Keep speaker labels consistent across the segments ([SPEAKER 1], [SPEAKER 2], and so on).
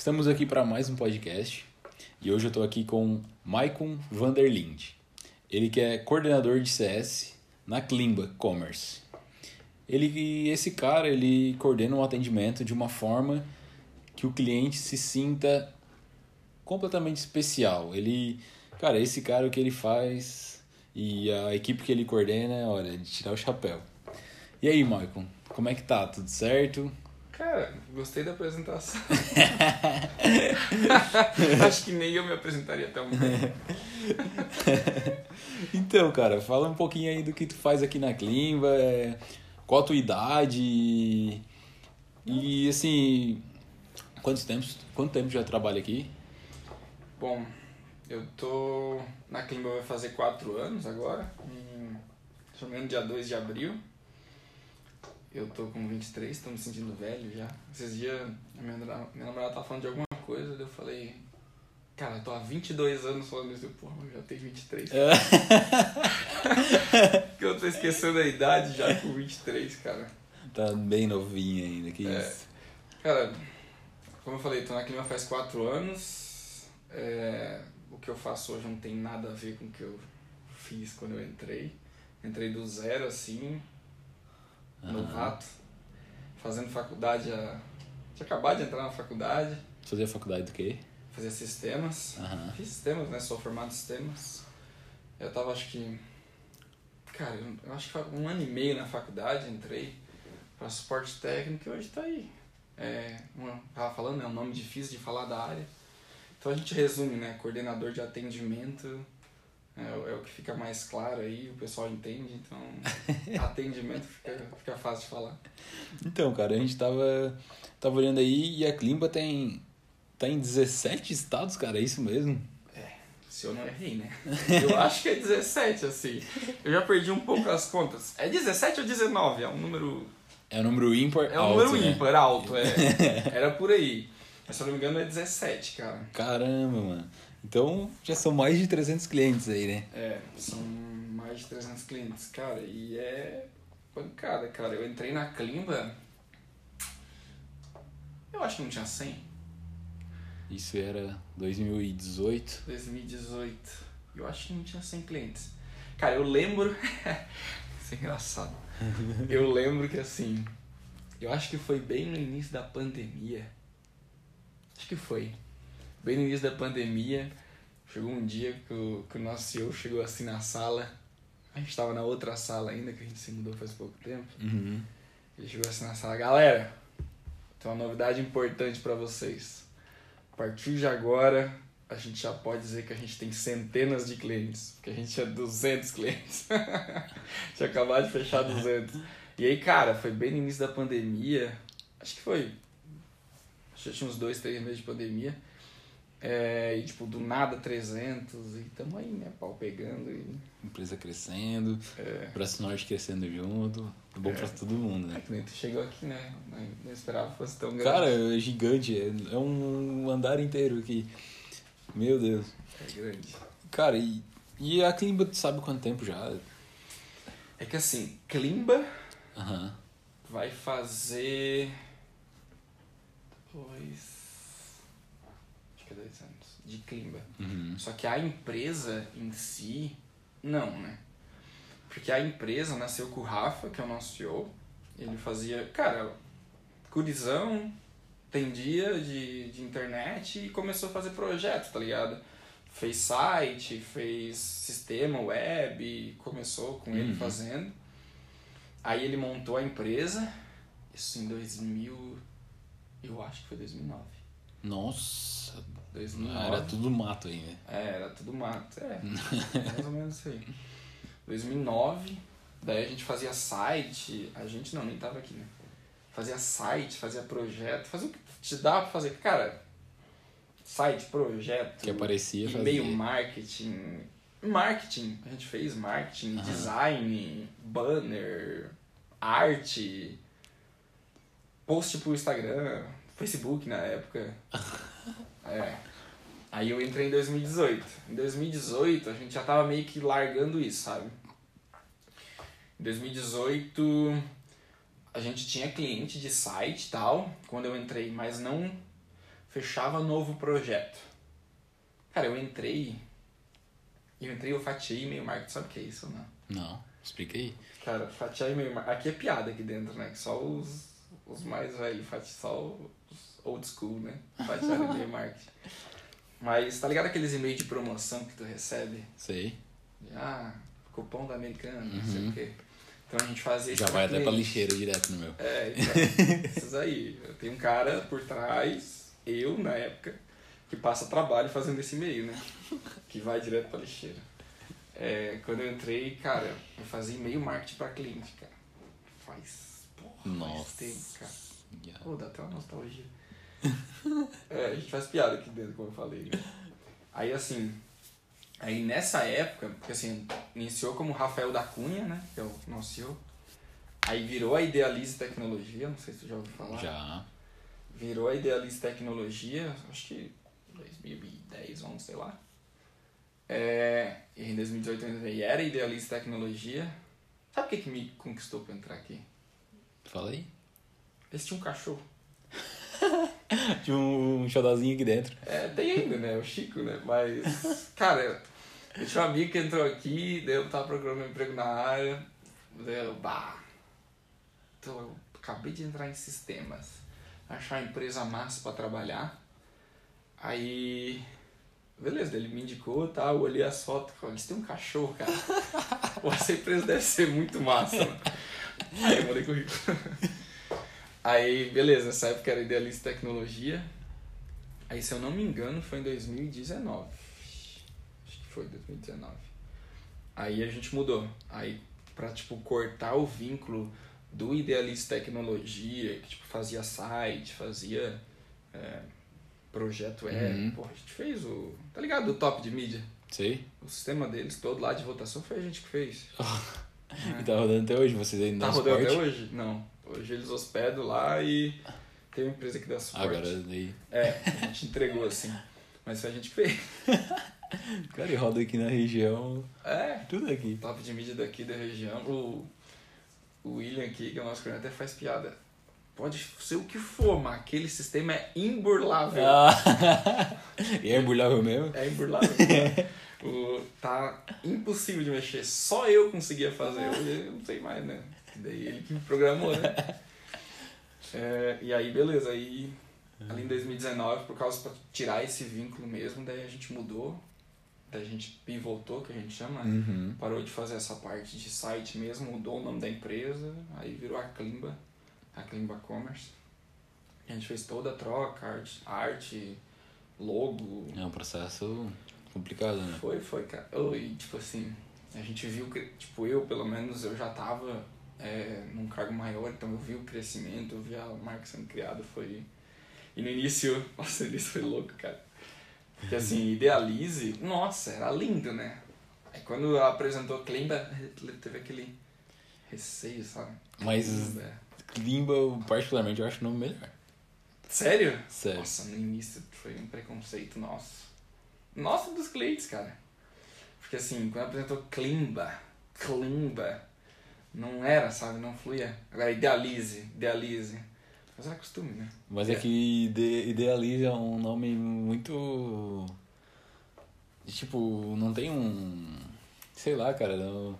[SPEAKER 1] Estamos aqui para mais um podcast e hoje eu estou aqui com Maicon Vanderlind. Ele que é coordenador de CS na Klimba Commerce. Ele, esse cara, ele coordena o atendimento de uma forma que o cliente se sinta completamente especial. Ele, cara, esse cara o que ele faz e a equipe que ele coordena, olha, de tirar o chapéu. E aí, Maicon, como é que tá? Tudo certo?
[SPEAKER 2] Cara, gostei da apresentação. Acho que nem eu me apresentaria tão bem.
[SPEAKER 1] então, cara, fala um pouquinho aí do que tu faz aqui na Klimba, é, qual a tua idade e, assim, quantos tempos, quanto tempo já trabalha aqui?
[SPEAKER 2] Bom, eu tô na Klimba vai fazer quatro anos agora, em, se não me engano, dia 2 de abril. Eu tô com 23, tô me sentindo velho já. Esses dias minha, minha namorada tava falando de alguma coisa, eu falei, cara, eu tô há 22 anos falando isso, porra, eu já tenho 23. É. que eu tô esquecendo a idade já com 23, cara.
[SPEAKER 1] Tá bem novinho ainda, que
[SPEAKER 2] é.
[SPEAKER 1] isso.
[SPEAKER 2] Cara, como eu falei, tô na Clima faz 4 anos. É, o que eu faço hoje não tem nada a ver com o que eu fiz quando eu entrei. Entrei do zero, assim, uhum. novato, fazendo faculdade. A... Tinha acabado de entrar na faculdade.
[SPEAKER 1] Fazia faculdade do quê?
[SPEAKER 2] Fazia sistemas.
[SPEAKER 1] Uhum.
[SPEAKER 2] Fiz sistemas, né? Sou formado em sistemas. Eu tava, acho que. Cara, eu acho que um ano e meio na faculdade, entrei para suporte técnico e hoje tá aí. É, uma, tava falando, é um nome difícil de falar da área. Então a gente resume, né? Coordenador de atendimento é, é, o que fica mais claro aí, o pessoal entende, então atendimento fica, fica fácil de falar.
[SPEAKER 1] Então, cara, a gente tava, tava olhando aí e a Klimba tem, tá em 17 estados, cara, é isso mesmo?
[SPEAKER 2] É, se eu não errei, né? Eu acho que é 17, assim. Eu já perdi um pouco as contas. É 17 ou 19? É um número.
[SPEAKER 1] É um número ímpar
[SPEAKER 2] É um alto, número né? ímpar, alto, é. Era por aí. Mas se eu não me engano é 17, cara.
[SPEAKER 1] Caramba, mano. Então já são mais de 300 clientes aí, né?
[SPEAKER 2] É, são mais de 300 clientes, cara, e é pancada, cara. Eu entrei na Klimba, eu acho que não tinha 100.
[SPEAKER 1] Isso era 2018?
[SPEAKER 2] 2018. Eu acho que não tinha 100 clientes. Cara, eu lembro. Isso é engraçado. eu lembro que assim. Eu acho que foi bem no início da pandemia. Acho que foi bem no início da pandemia, chegou um dia que o, que o nosso CEO chegou assim na sala. A gente estava na outra sala ainda, que a gente se mudou faz pouco tempo.
[SPEAKER 1] Uhum.
[SPEAKER 2] Ele chegou assim na sala, galera, tem uma novidade importante para vocês. A partir de agora, a gente já pode dizer que a gente tem centenas de clientes, porque a gente tinha 200 clientes. tinha acabado de fechar 200. E aí, cara, foi bem no início da pandemia, acho que foi, acho que tinha uns dois, três meses de pandemia. É, e tipo, do nada 300 e tamo aí, né? Pau pegando e.
[SPEAKER 1] Empresa crescendo,
[SPEAKER 2] é.
[SPEAKER 1] Braço Norte crescendo junto. Bom é. pra todo mundo, né?
[SPEAKER 2] É que nem tu chegou aqui, né? Não esperava que fosse tão grande.
[SPEAKER 1] Cara, é gigante, é, é um andar inteiro aqui. Meu Deus.
[SPEAKER 2] É grande.
[SPEAKER 1] Cara, e, e a Klimba, tu sabe quanto tempo já?
[SPEAKER 2] É que assim, Klimba
[SPEAKER 1] uhum.
[SPEAKER 2] vai fazer. Dois que é dois anos, de Klimba.
[SPEAKER 1] Uhum.
[SPEAKER 2] Só que a empresa em si, não, né? Porque a empresa nasceu com o Rafa, que é o nosso CEO. Ele fazia, cara, curizão, tem dia de, de internet e começou a fazer projeto, tá ligado? Fez site, fez sistema web, começou com uhum. ele fazendo. Aí ele montou a empresa, isso em 2000, eu acho que foi 2009.
[SPEAKER 1] Nossa,
[SPEAKER 2] 2009.
[SPEAKER 1] Ah, era tudo mato aí, né?
[SPEAKER 2] É, era tudo mato, é. mais ou menos isso aí. 2009, daí a gente fazia site, a gente não, nem tava aqui, né? Fazia site, fazia projeto, fazia o que te dava pra fazer. Cara, site, projeto,
[SPEAKER 1] que aparecia,
[SPEAKER 2] e-mail marketing. Marketing, a gente fez marketing, uhum. design, banner, arte, post pro Instagram, Facebook na época. É. Aí eu entrei em 2018. Em 2018 a gente já tava meio que largando isso, sabe? Em 2018 a gente tinha cliente de site e tal, quando eu entrei, mas não fechava novo projeto. Cara, eu entrei. Eu entrei, eu fatiei e-mail marketing, sabe o que é isso, não?
[SPEAKER 1] Não, explica aí.
[SPEAKER 2] Cara, fatiar e-mail marketing. Aqui é piada aqui dentro, né? Que só os, os mais velhos fatiam, só os old school, né? Fatiar e-mail marketing. Mas tá ligado aqueles e-mails de promoção que tu recebe?
[SPEAKER 1] Sei.
[SPEAKER 2] Ah, cupom da americana, não sei o quê. Então a gente fazia
[SPEAKER 1] Já vai até pra lixeira direto no meu.
[SPEAKER 2] É, então, esses aí. Tem um cara por trás, eu na época, que passa trabalho fazendo esse e-mail, né? Que vai direto pra lixeira. É, quando eu entrei, cara, eu fazia e-mail marketing pra cliente, cara. Faz. Porra, faz
[SPEAKER 1] Nossa.
[SPEAKER 2] tempo, cara.
[SPEAKER 1] Já.
[SPEAKER 2] Pô, dá até uma nostalgia. É, a gente faz piada aqui dentro, como eu falei, né? Aí assim. Aí nessa época, porque assim, iniciou como Rafael da Cunha, né? Que é o nosso CEO. Aí virou a Idealize Tecnologia, não sei se tu já ouviu falar.
[SPEAKER 1] Já.
[SPEAKER 2] Virou a Idealize Tecnologia, acho que 2010, 11, sei lá. É, e em 2018 eu entrei, era Idealize Tecnologia. Sabe o que, que me conquistou pra entrar aqui?
[SPEAKER 1] Fala aí.
[SPEAKER 2] Esse tinha um cachorro.
[SPEAKER 1] Tinha um, um aqui dentro.
[SPEAKER 2] É, tem ainda, né? O Chico, né? Mas, cara, eu tinha um amigo que entrou aqui, daí eu tava procurando um emprego na área, daí eu, bah, então eu acabei de entrar em sistemas, achar uma empresa massa pra trabalhar, aí, beleza, ele me indicou, tá, eu olhei as fotos, eles têm um cachorro, cara, Pô, essa empresa deve ser muito massa, mano. Aí eu mandei currículo. Aí, beleza, nessa época era idealista tecnologia, Aí, se eu não me engano, foi em 2019. Acho que foi 2019. Aí a gente mudou. Aí, pra, tipo, cortar o vínculo do Idealista Tecnologia, que, tipo, fazia site, fazia é, projeto web.
[SPEAKER 1] Uhum.
[SPEAKER 2] Pô, a gente fez o... Tá ligado? O top de mídia.
[SPEAKER 1] Sei.
[SPEAKER 2] O sistema deles todo lá de votação foi a gente que fez.
[SPEAKER 1] E tá rodando até hoje, vocês no
[SPEAKER 2] Tá rodando até
[SPEAKER 1] suporte.
[SPEAKER 2] hoje? Não. Hoje eles hospedam lá e tem uma empresa que dá suporte.
[SPEAKER 1] Agora daí.
[SPEAKER 2] É, a gente entregou assim. Mas foi a gente que fez.
[SPEAKER 1] Cara, e roda aqui na região.
[SPEAKER 2] É,
[SPEAKER 1] Tudo aqui.
[SPEAKER 2] top de mídia daqui da região. O, o William aqui, que é o nosso coordenador, até faz piada. Pode ser o que for, mas aquele sistema é imburlável.
[SPEAKER 1] Ah. e é burlável mesmo?
[SPEAKER 2] É imburlável. o, tá impossível de mexer. Só eu conseguia fazer. Hoje eu não sei mais, né? Daí ele que me programou, né? É, e aí, beleza. Aí, ali em 2019, por causa pra tirar esse vínculo mesmo, daí a gente mudou. Daí a gente pivotou, que a gente chama. né?
[SPEAKER 1] Uhum.
[SPEAKER 2] Parou de fazer essa parte de site mesmo, mudou o nome da empresa, aí virou a Klimba, a Klimba Commerce. A gente fez toda a troca, arte, arte logo.
[SPEAKER 1] É um processo complicado, né?
[SPEAKER 2] Foi, foi, cara. Oh, e tipo assim, a gente viu, que- tipo, eu pelo menos, eu já tava é, num cargo maior, então eu vi o crescimento, eu vi a marca sendo criada, foi... E no início, nossa, no início foi louco, cara. Porque assim, Idealize, nossa, era lindo, né? Aí quando apresentou Klimba, teve aquele receio, sabe?
[SPEAKER 1] Mas-
[SPEAKER 2] Klimba.
[SPEAKER 1] Limba, eu, particularmente, eu acho o nome melhor.
[SPEAKER 2] Sério?
[SPEAKER 1] Sério.
[SPEAKER 2] Nossa, no início foi um preconceito nosso. Nossa, dos clientes, cara. Porque assim, quando apresentou Klimba, Klimba, não era, sabe? Não fluía. Agora, idealize, idealize. Mas era costume, né?
[SPEAKER 1] Mas é,
[SPEAKER 2] É.
[SPEAKER 1] que ide idealiza é um nome muito. Tipo, não tem um. Sei lá, cara. Não...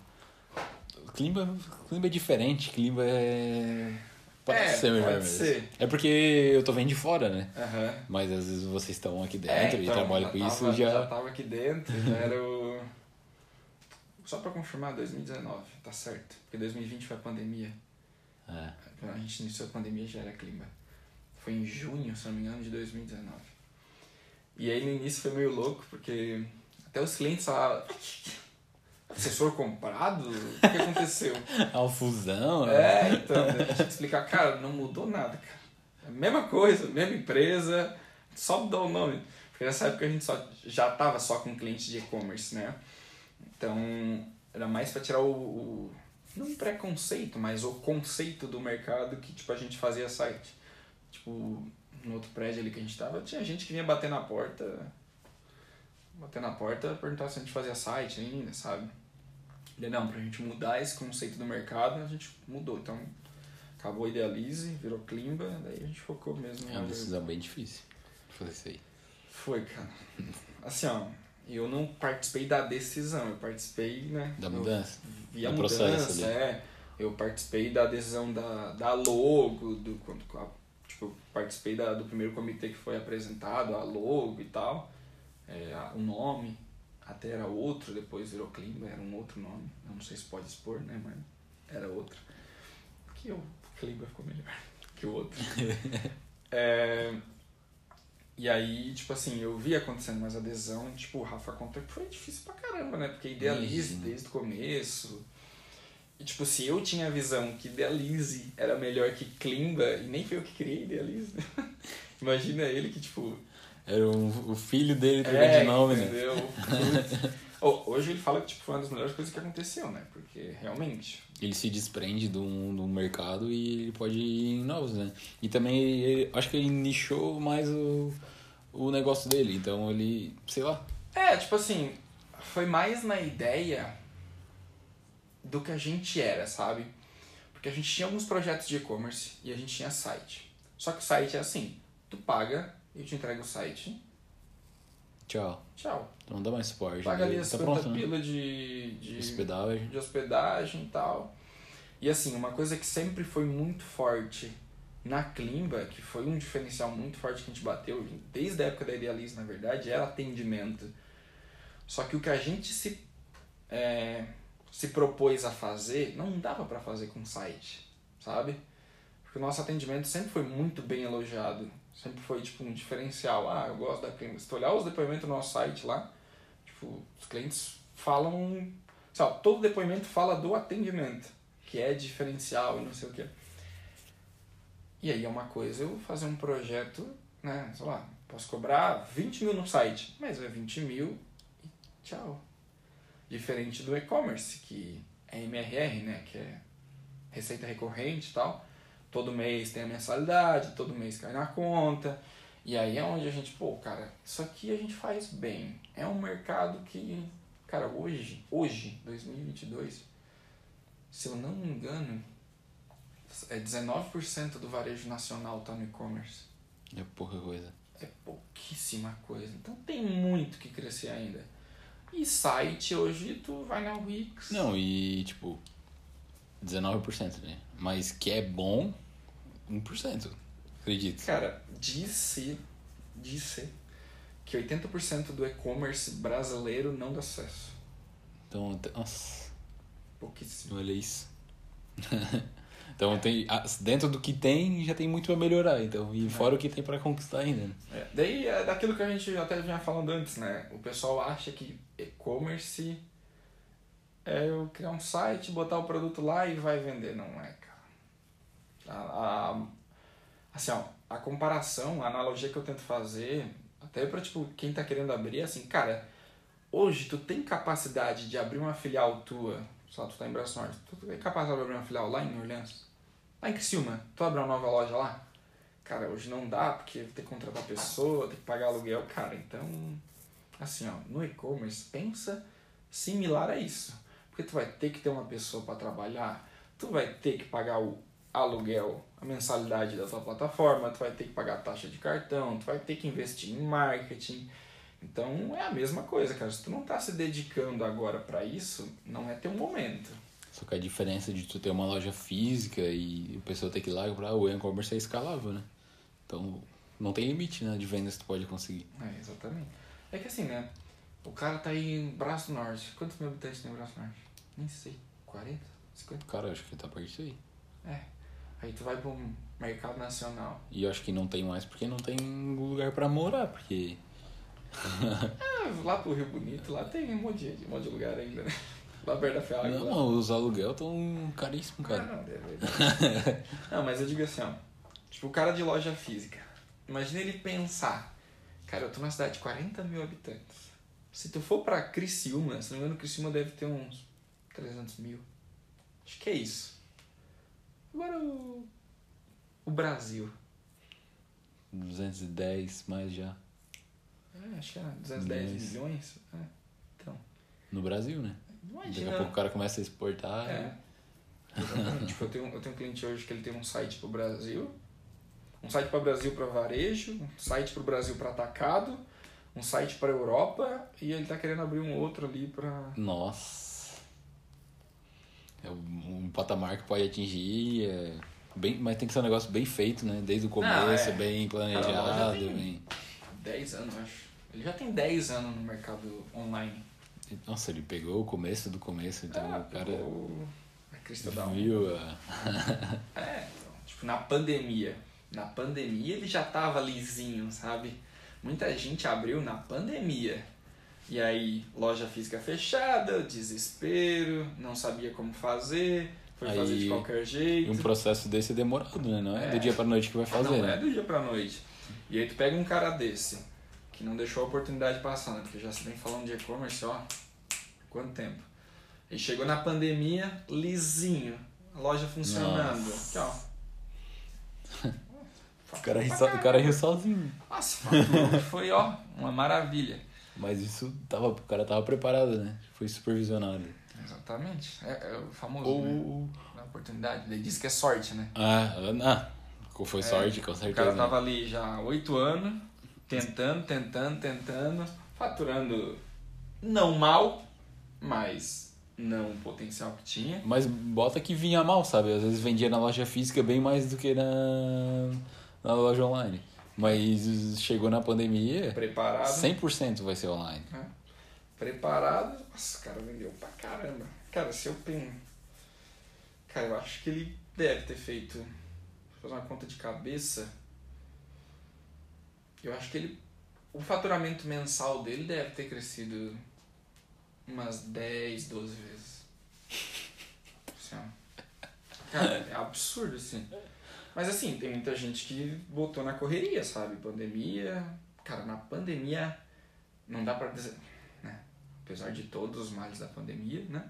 [SPEAKER 1] Klimba, Klimba é diferente, Klimba é. Pode
[SPEAKER 2] É,
[SPEAKER 1] ser
[SPEAKER 2] pode
[SPEAKER 1] mesmo.
[SPEAKER 2] ser.
[SPEAKER 1] É porque eu tô vendo de fora, né?
[SPEAKER 2] Aham.
[SPEAKER 1] Mas às vezes vocês estão aqui
[SPEAKER 2] É,
[SPEAKER 1] dentro
[SPEAKER 2] então,
[SPEAKER 1] e trabalham com
[SPEAKER 2] tava,
[SPEAKER 1] isso já.
[SPEAKER 2] Já tava aqui dentro, já era o... Só pra confirmar, 2019, tá certo. Porque 2020 foi a pandemia.
[SPEAKER 1] É.
[SPEAKER 2] Quando a gente iniciou a pandemia já era clima. Foi em junho, se não me engano, de 2019. E aí no início foi meio louco, porque até os clientes falavam, assessor comprado? O que aconteceu?
[SPEAKER 1] A fusão, né?
[SPEAKER 2] é, então, a gente tinha que explicar, cara, não mudou nada, cara. É a mesma coisa, mesma empresa, só mudou o nome. Porque nessa época a gente só, já tava só com clientes de e-commerce, né? Então, era mais para tirar o, o não preconceito, mas o conceito do mercado que tipo a gente fazia site. Tipo, no outro prédio ali que a gente tava, tinha gente que vinha bater na porta, bater na porta, perguntar se a gente fazia site ainda, sabe? Ele, não, pra gente mudar esse conceito do mercado, a gente mudou. Então, acabou Idealize, virou Klimba, daí a gente focou mesmo
[SPEAKER 1] É uma decisão bem difícil. Fazer isso aí.
[SPEAKER 2] Foi, cara. Assim, ó, eu não participei da decisão, eu participei, né?
[SPEAKER 1] Da mudança?
[SPEAKER 2] Vi a mudança,
[SPEAKER 1] processo
[SPEAKER 2] é. Eu participei da decisão da, da logo, do, quando, tipo, eu participei da, do primeiro comitê que foi apresentado, a logo e tal, é, a- o nome, até era outro, depois virou Klimba, era um outro nome, eu não sei se pode expor, né, mas era outro. Que o Klimba ficou melhor que o outro. É, e aí, tipo assim, eu vi acontecendo mais adesão, tipo, o Rafa conta que foi difícil pra caramba, né? Porque idealize
[SPEAKER 1] Imagino.
[SPEAKER 2] desde o começo. E tipo, se eu tinha a visão que idealize era melhor que Klimba, e nem foi eu que criei idealize, né? Imagina ele que, tipo.
[SPEAKER 1] Era um- o filho dele trocando
[SPEAKER 2] É,
[SPEAKER 1] de nome, né?
[SPEAKER 2] entendeu? Putz. Oh, hoje ele fala que tipo, foi uma das melhores coisas que aconteceu, né? Porque realmente.
[SPEAKER 1] Ele se desprende do, do mercado e ele pode ir em novos, né? E também ele, acho que ele nichou mais o, o negócio dele. Então ele, sei lá.
[SPEAKER 2] É, tipo assim, foi mais na ideia do que a gente era, sabe? Porque a gente tinha alguns projetos de e-commerce e a gente tinha site. Só que o site é assim, tu paga, eu te entrego o site,
[SPEAKER 1] Tchau.
[SPEAKER 2] tchau.
[SPEAKER 1] Então não dá mais suporte.
[SPEAKER 2] Paga ali
[SPEAKER 1] Tá
[SPEAKER 2] as 50
[SPEAKER 1] pronto, né?
[SPEAKER 2] pila de, de,
[SPEAKER 1] Hospedagem.
[SPEAKER 2] de hospedagem e tal. E assim, uma coisa que sempre foi muito forte na Klimba, que foi um diferencial muito forte que a gente bateu, desde a época da Idealize, na verdade, era atendimento. Só que o que a gente se, é, se propôs a fazer, não dava para fazer com site, sabe? Porque o nosso atendimento sempre foi muito bem elogiado. Sempre foi, tipo, um diferencial. Ah, eu gosto da Klimba. Se tu olhar os depoimentos no nosso site lá, tipo, os clientes falam... Lá, todo depoimento fala do atendimento, que é diferencial e não sei o quê. E aí é uma coisa eu fazer um projeto, né? Sei lá, posso cobrar 20 mil no site, mas é 20 mil e tchau. Diferente do e-commerce, que é MRR, né? Que é receita recorrente e tal. Todo mês tem a mensalidade, todo mês cai na conta. E aí é onde a gente, pô, cara, isso aqui a gente faz bem. É um mercado que, cara, hoje, hoje, 2022, se eu não me engano, é 19% do varejo nacional tá no e-commerce.
[SPEAKER 1] É pouca coisa.
[SPEAKER 2] É pouquíssima coisa. Então tem muito que crescer ainda. E site, hoje tu vai na Wix.
[SPEAKER 1] Não, e tipo, 19%, né? Mas que é bom, 1%. Acredito.
[SPEAKER 2] Cara, disse, disse que 80% do e-commerce brasileiro não dá sucesso.
[SPEAKER 1] Então, nossa,
[SPEAKER 2] Pouquíssimo.
[SPEAKER 1] olha isso. então tem. Dentro do que tem, já tem muito pra melhorar. Então, e fora o que tem pra conquistar ainda. né?
[SPEAKER 2] É, daí é daquilo que a gente até vinha falando antes, né? O pessoal acha que e-commerce é eu criar um site, botar o produto lá e vai vender. Não é, cara. A, a- assim, ó, a comparação, a analogia que eu tento fazer, até pra, tipo, quem tá querendo abrir, é assim, cara, hoje tu tem capacidade de abrir uma filial tua, só tu tá em Braço Norte, tu tem capacidade de abrir uma filial lá em Orleans? Lá em Criciúma, tu abre uma nova loja lá? Cara, hoje não dá, porque tem que contratar pessoa, tem que pagar aluguel, cara, então, assim, ó, no e-commerce, pensa similar a isso. Porque tu vai ter que ter uma pessoa para trabalhar, tu vai ter que pagar o aluguel, a mensalidade da tua plataforma, tu vai ter que pagar a taxa de cartão, tu vai ter que investir em marketing. Então é a mesma coisa, cara. Se tu não tá se dedicando agora para isso, não é teu momento.
[SPEAKER 1] Só que a diferença de tu ter uma loja física e a pessoa ter que ir lá para o e-commerce é escalável, né? Então, não tem limite, né, de vendas que tu pode conseguir.
[SPEAKER 2] É, exatamente. É que assim, né? O cara tá aí em Braço Norte. Quantos mil habitantes tem em Braço Norte? Nem sei. 40? 50?
[SPEAKER 1] Cara, acho que tá perto disso aí.
[SPEAKER 2] É. Aí tu vai pro mercado nacional.
[SPEAKER 1] E eu acho que não tem mais porque não tem lugar pra morar, porque
[SPEAKER 2] Ah, lá pro Rio Bonito, lá tem um monte de, um monte de lugar ainda, né? Lá.
[SPEAKER 1] não, os aluguel tão caríssimos,
[SPEAKER 2] Ah,
[SPEAKER 1] cara.
[SPEAKER 2] não, é verdade. não, mas eu digo assim, ó. Tipo, o cara de loja física. Imagina ele pensar. Cara, eu tô numa cidade de 40 mil habitantes. Se tu for pra Criciúma, se não me engano, Criciúma deve ter uns 300 mil. Acho que é isso. Agora o... O Brasil.
[SPEAKER 1] 210 mais já.
[SPEAKER 2] É, acho que é 210
[SPEAKER 1] Mas-
[SPEAKER 2] milhões. É. Então,
[SPEAKER 1] No Brasil, né? Daqui
[SPEAKER 2] imagina...
[SPEAKER 1] a pouco o cara começa a exportar.
[SPEAKER 2] É. Exatamente. tipo, eu tenho, eu tenho um cliente hoje que ele tem um site pro Brasil. um site para Brasil para varejo, um site para o Brasil para atacado, um site para Europa e ele tá querendo abrir um outro ali para
[SPEAKER 1] Nossa. É um, patamar que pode atingir. É bem, mas tem que ser um negócio bem feito, né? Desde o começo,
[SPEAKER 2] é.
[SPEAKER 1] bem
[SPEAKER 2] Cara,
[SPEAKER 1] planejado.
[SPEAKER 2] tem-
[SPEAKER 1] Bem...
[SPEAKER 2] 10 anos, acho. Ele já tem 10 anos no mercado online.
[SPEAKER 1] Nossa, ele pegou o começo do começo, então
[SPEAKER 2] Ah,
[SPEAKER 1] o cara
[SPEAKER 2] a crista da
[SPEAKER 1] viu a.
[SPEAKER 2] É, então, tipo, na pandemia. Na pandemia ele já tava lisinho, sabe? Muita gente abriu na pandemia. E aí, loja física fechada, desespero, não sabia como fazer, foi
[SPEAKER 1] Aí,
[SPEAKER 2] fazer de qualquer
[SPEAKER 1] E
[SPEAKER 2] jeito.
[SPEAKER 1] um processo desse é demorado, né? Não é,
[SPEAKER 2] É.
[SPEAKER 1] do dia pra noite que vai fazer,
[SPEAKER 2] não
[SPEAKER 1] né?
[SPEAKER 2] é do dia pra noite. E aí tu pega um cara desse, que não deixou a oportunidade passar, né? Porque já se vem falando de e-commerce, ó, quanto tempo. E chegou na pandemia, lisinho, a loja funcionando.
[SPEAKER 1] Nossa.
[SPEAKER 2] Aqui, ó.
[SPEAKER 1] O cara, riu so- o cara riu sozinho.
[SPEAKER 2] Nossa, foi, ó, uma maravilha.
[SPEAKER 1] Mas isso tava, o cara tava preparado, né? Foi supervisionado.
[SPEAKER 2] Exatamente. É, é o famoso,
[SPEAKER 1] Ou.
[SPEAKER 2] né? A oportunidade. Ele disse que é sorte, né?
[SPEAKER 1] Ah, ah, foi sorte, com
[SPEAKER 2] O
[SPEAKER 1] certeza.
[SPEAKER 2] cara tava ali já há oito anos, tentando, tentando, tentando, faturando não mal, mas não o potencial que tinha.
[SPEAKER 1] Mas bota que vinha mal, sabe? Às vezes vendia na loja física bem mais do que na, na loja online. Mas chegou na pandemia,
[SPEAKER 2] Preparado.
[SPEAKER 1] 100% vai ser online.
[SPEAKER 2] né? Preparado. Nossa, o cara vendeu pra caramba. Cara, se eu penso. Cara, eu acho que ele deve ter feito. Vou fazer uma conta de cabeça. Eu acho que ele. O faturamento mensal dele deve ter crescido umas 10, 12 vezes. Assim. Cara, é absurdo, assim. Mas assim, tem muita gente que botou na correria, sabe? Pandemia. Cara, na pandemia não dá pra dizer. Né? Apesar de todos os males da pandemia, né?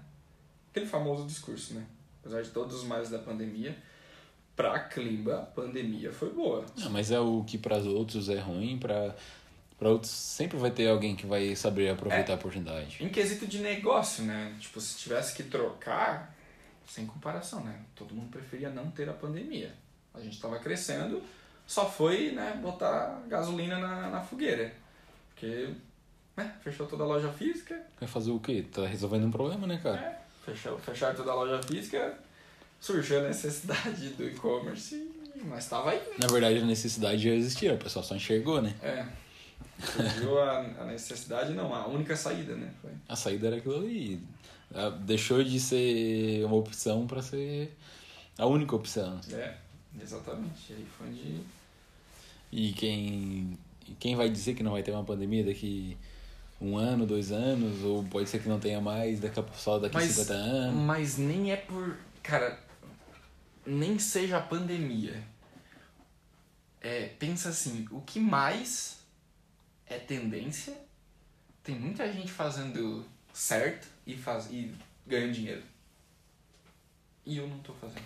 [SPEAKER 2] Aquele famoso discurso, né? Apesar de todos os males da pandemia, pra Klimba, a pandemia foi boa.
[SPEAKER 1] Mas é o que para os outros é ruim, para para outros sempre vai ter alguém que vai saber aproveitar a oportunidade.
[SPEAKER 2] Em quesito de negócio, né? Tipo, se tivesse que trocar, sem comparação, né? Todo mundo preferia não ter a pandemia. A gente tava crescendo, só foi, né, botar gasolina na, na fogueira. Porque, né, fechou toda a loja física,
[SPEAKER 1] Vai fazer o quê? Tá resolvendo um problema, né, cara?
[SPEAKER 2] É, fechou, fechar toda a loja física, surgiu a necessidade do e-commerce, mas estava aí.
[SPEAKER 1] Na verdade, a necessidade já existia, o pessoal só enxergou, né?
[SPEAKER 2] É. Surgiu a, a necessidade, não, a única saída, né? Foi.
[SPEAKER 1] A saída era aquilo ali. Ah, Deixou de ser uma opção para ser a única opção.
[SPEAKER 2] É, exatamente. Aí foi onde.
[SPEAKER 1] E quem, quem vai dizer que não vai ter uma pandemia daqui um ano, dois anos, ou pode ser que não tenha mais, daqui a, só daqui
[SPEAKER 2] Mas-
[SPEAKER 1] 50 anos.
[SPEAKER 2] Mas nem é por. Cara, nem seja a pandemia. É, pensa assim, o que mais é tendência? Tem muita gente fazendo certo e, faz, e ganhando dinheiro. E eu não tô fazendo.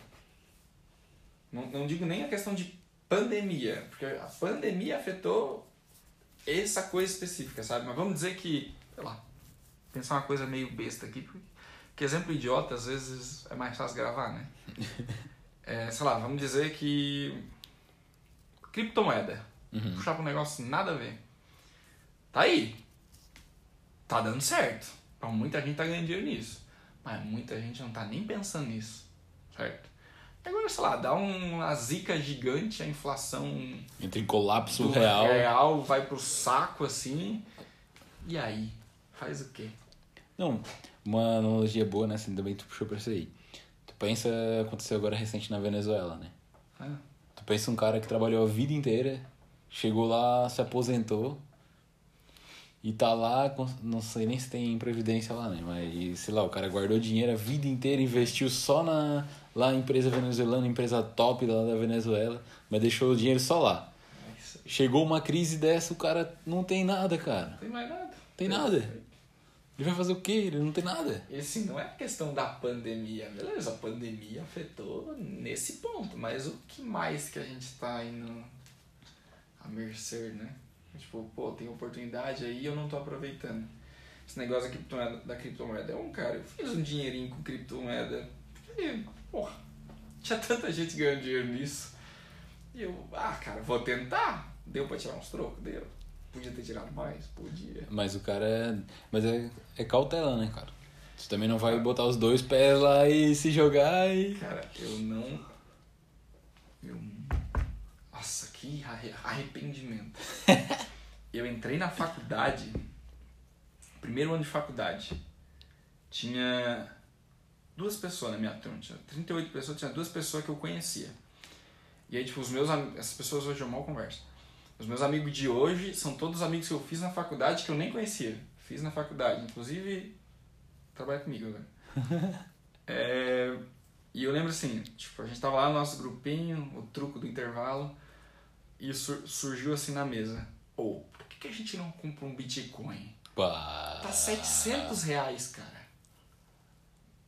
[SPEAKER 2] Não, não digo nem a questão de pandemia, porque a pandemia afetou essa coisa específica, sabe? Mas vamos dizer que, sei lá, pensar uma coisa meio besta aqui, porque que exemplo idiota às vezes é mais fácil gravar, né? É, sei lá, vamos dizer que criptomoeda.
[SPEAKER 1] Uhum.
[SPEAKER 2] Puxar pra um negócio nada a ver. Tá aí. Tá dando certo. Pra muita gente tá ganhando dinheiro nisso. Mas muita gente não tá nem pensando nisso. Certo? Agora, sei lá, dá uma zica gigante, a inflação
[SPEAKER 1] Entra em colapso real.
[SPEAKER 2] real vai pro saco assim. E aí? Faz o quê?
[SPEAKER 1] Não, uma analogia boa, né? Assim, também tu puxou pra isso aí. Pensa, aconteceu agora recente na Venezuela, né?
[SPEAKER 2] Ah,
[SPEAKER 1] Tu pensa um cara que trabalhou a vida inteira, chegou lá, se aposentou e tá lá, não sei nem se tem previdência lá, né? Mas, sei lá, o cara guardou dinheiro a vida inteira, investiu só na lá empresa venezuelana, empresa top lá da Venezuela, mas deixou o dinheiro só lá.
[SPEAKER 2] é.
[SPEAKER 1] Chegou uma crise dessa, o cara não tem nada, cara.
[SPEAKER 2] Não tem mais nada.
[SPEAKER 1] Tem nada. Ele vai fazer o quê? Ele não tem nada.
[SPEAKER 2] E assim, não é questão da pandemia. Beleza, a pandemia afetou nesse ponto, mas o que mais que a gente tá indo a mercê, né? Tipo, pô, tem oportunidade aí e eu não tô aproveitando. Esse negócio da criptomoeda, da criptomoeda é um cara, eu fiz um dinheirinho com criptomoeda. E, porra, tinha tanta gente ganhando dinheiro nisso. E eu, ah, cara, vou tentar. Deu pra tirar uns trocos? Deu. Podia ter tirado mais? Podia.
[SPEAKER 1] Mas o cara é. Mas é, é cautela, né, cara? Você também não vai botar os dois pés lá e se jogar e.
[SPEAKER 2] Cara, eu não. Eu... Nossa, que arre- arrependimento. eu entrei na faculdade, primeiro ano de faculdade, tinha duas pessoas na minha turma, tinha 38 pessoas, tinha duas pessoas que eu conhecia. E aí, tipo, os meus essas pessoas hoje eu mal converso. Os meus amigos de hoje são todos amigos que eu fiz na faculdade que eu nem conhecia. Fiz na faculdade, inclusive trabalha comigo agora. É, e eu lembro assim, tipo, a gente tava lá no nosso grupinho, o truco do intervalo, e sur- surgiu assim na mesa. Ou, por que, que a gente não compra um Bitcoin?
[SPEAKER 1] Pá.
[SPEAKER 2] Tá 700 reais, cara.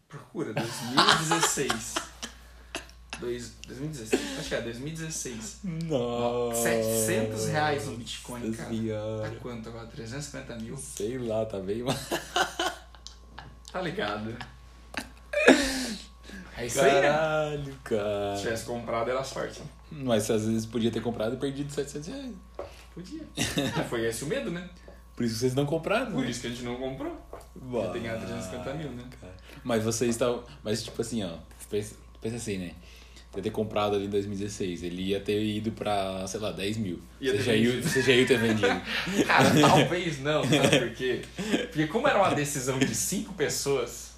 [SPEAKER 2] Procura, 2016. Dois, 2016? Acho que é 2016.
[SPEAKER 1] Nossa.
[SPEAKER 2] 700 reais um Bitcoin, cara.
[SPEAKER 1] Senhora.
[SPEAKER 2] Tá quanto agora? 350 mil?
[SPEAKER 1] Sei lá, tá bem.
[SPEAKER 2] Tá ligado? É isso aí, né?
[SPEAKER 1] Caralho,
[SPEAKER 2] Se
[SPEAKER 1] cara.
[SPEAKER 2] tivesse comprado, era sorte. né?
[SPEAKER 1] Mas às vezes podia ter comprado e perdido 700 reais.
[SPEAKER 2] Podia. Ah, Foi esse o medo, né?
[SPEAKER 1] Por isso que vocês não compraram.
[SPEAKER 2] Por
[SPEAKER 1] né?
[SPEAKER 2] isso que a gente não comprou.
[SPEAKER 1] Bah,
[SPEAKER 2] ter ganhado 350 mil, né?
[SPEAKER 1] cara. Mas vocês estavam. Mas tipo assim, ó. Pensa, pensa assim, né? Ia ter comprado ali em 2016. Ele ia ter ido pra, sei lá, 10 mil.
[SPEAKER 2] Ia
[SPEAKER 1] Você já, ia, você já ia ter vendido.
[SPEAKER 2] Cara, talvez não, sabe por quê? Porque como era uma decisão de cinco pessoas,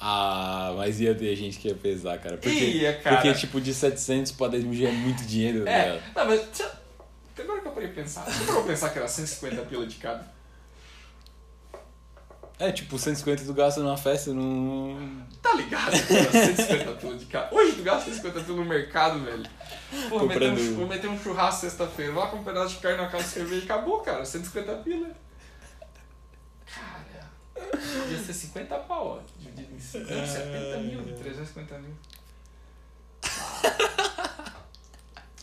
[SPEAKER 1] ah, mas ia ter gente que ia pesar, cara. Porque,
[SPEAKER 2] Ia, cara.
[SPEAKER 1] porque tipo, de 700 pra 10 mil já é muito dinheiro,
[SPEAKER 2] É,
[SPEAKER 1] ligado?
[SPEAKER 2] não, mas agora que eu parei pensar, você parou pensar que era 150 pila de cada?
[SPEAKER 1] É, tipo, 150 tu gasta numa festa, num.
[SPEAKER 2] Tá ligado? que era 150 pila de cada. Hoje tu gasta 150 pila no mercado, velho. Pô, meter um,
[SPEAKER 1] Comprando-
[SPEAKER 2] vou meter um churrasco sexta-feira, lá com um pedaço de carne na casa de cerveja e acabou, cara. 150 pila. Cara, ia ser 50 pau, ó. Dividido em 5, 70 mil, 350 mil.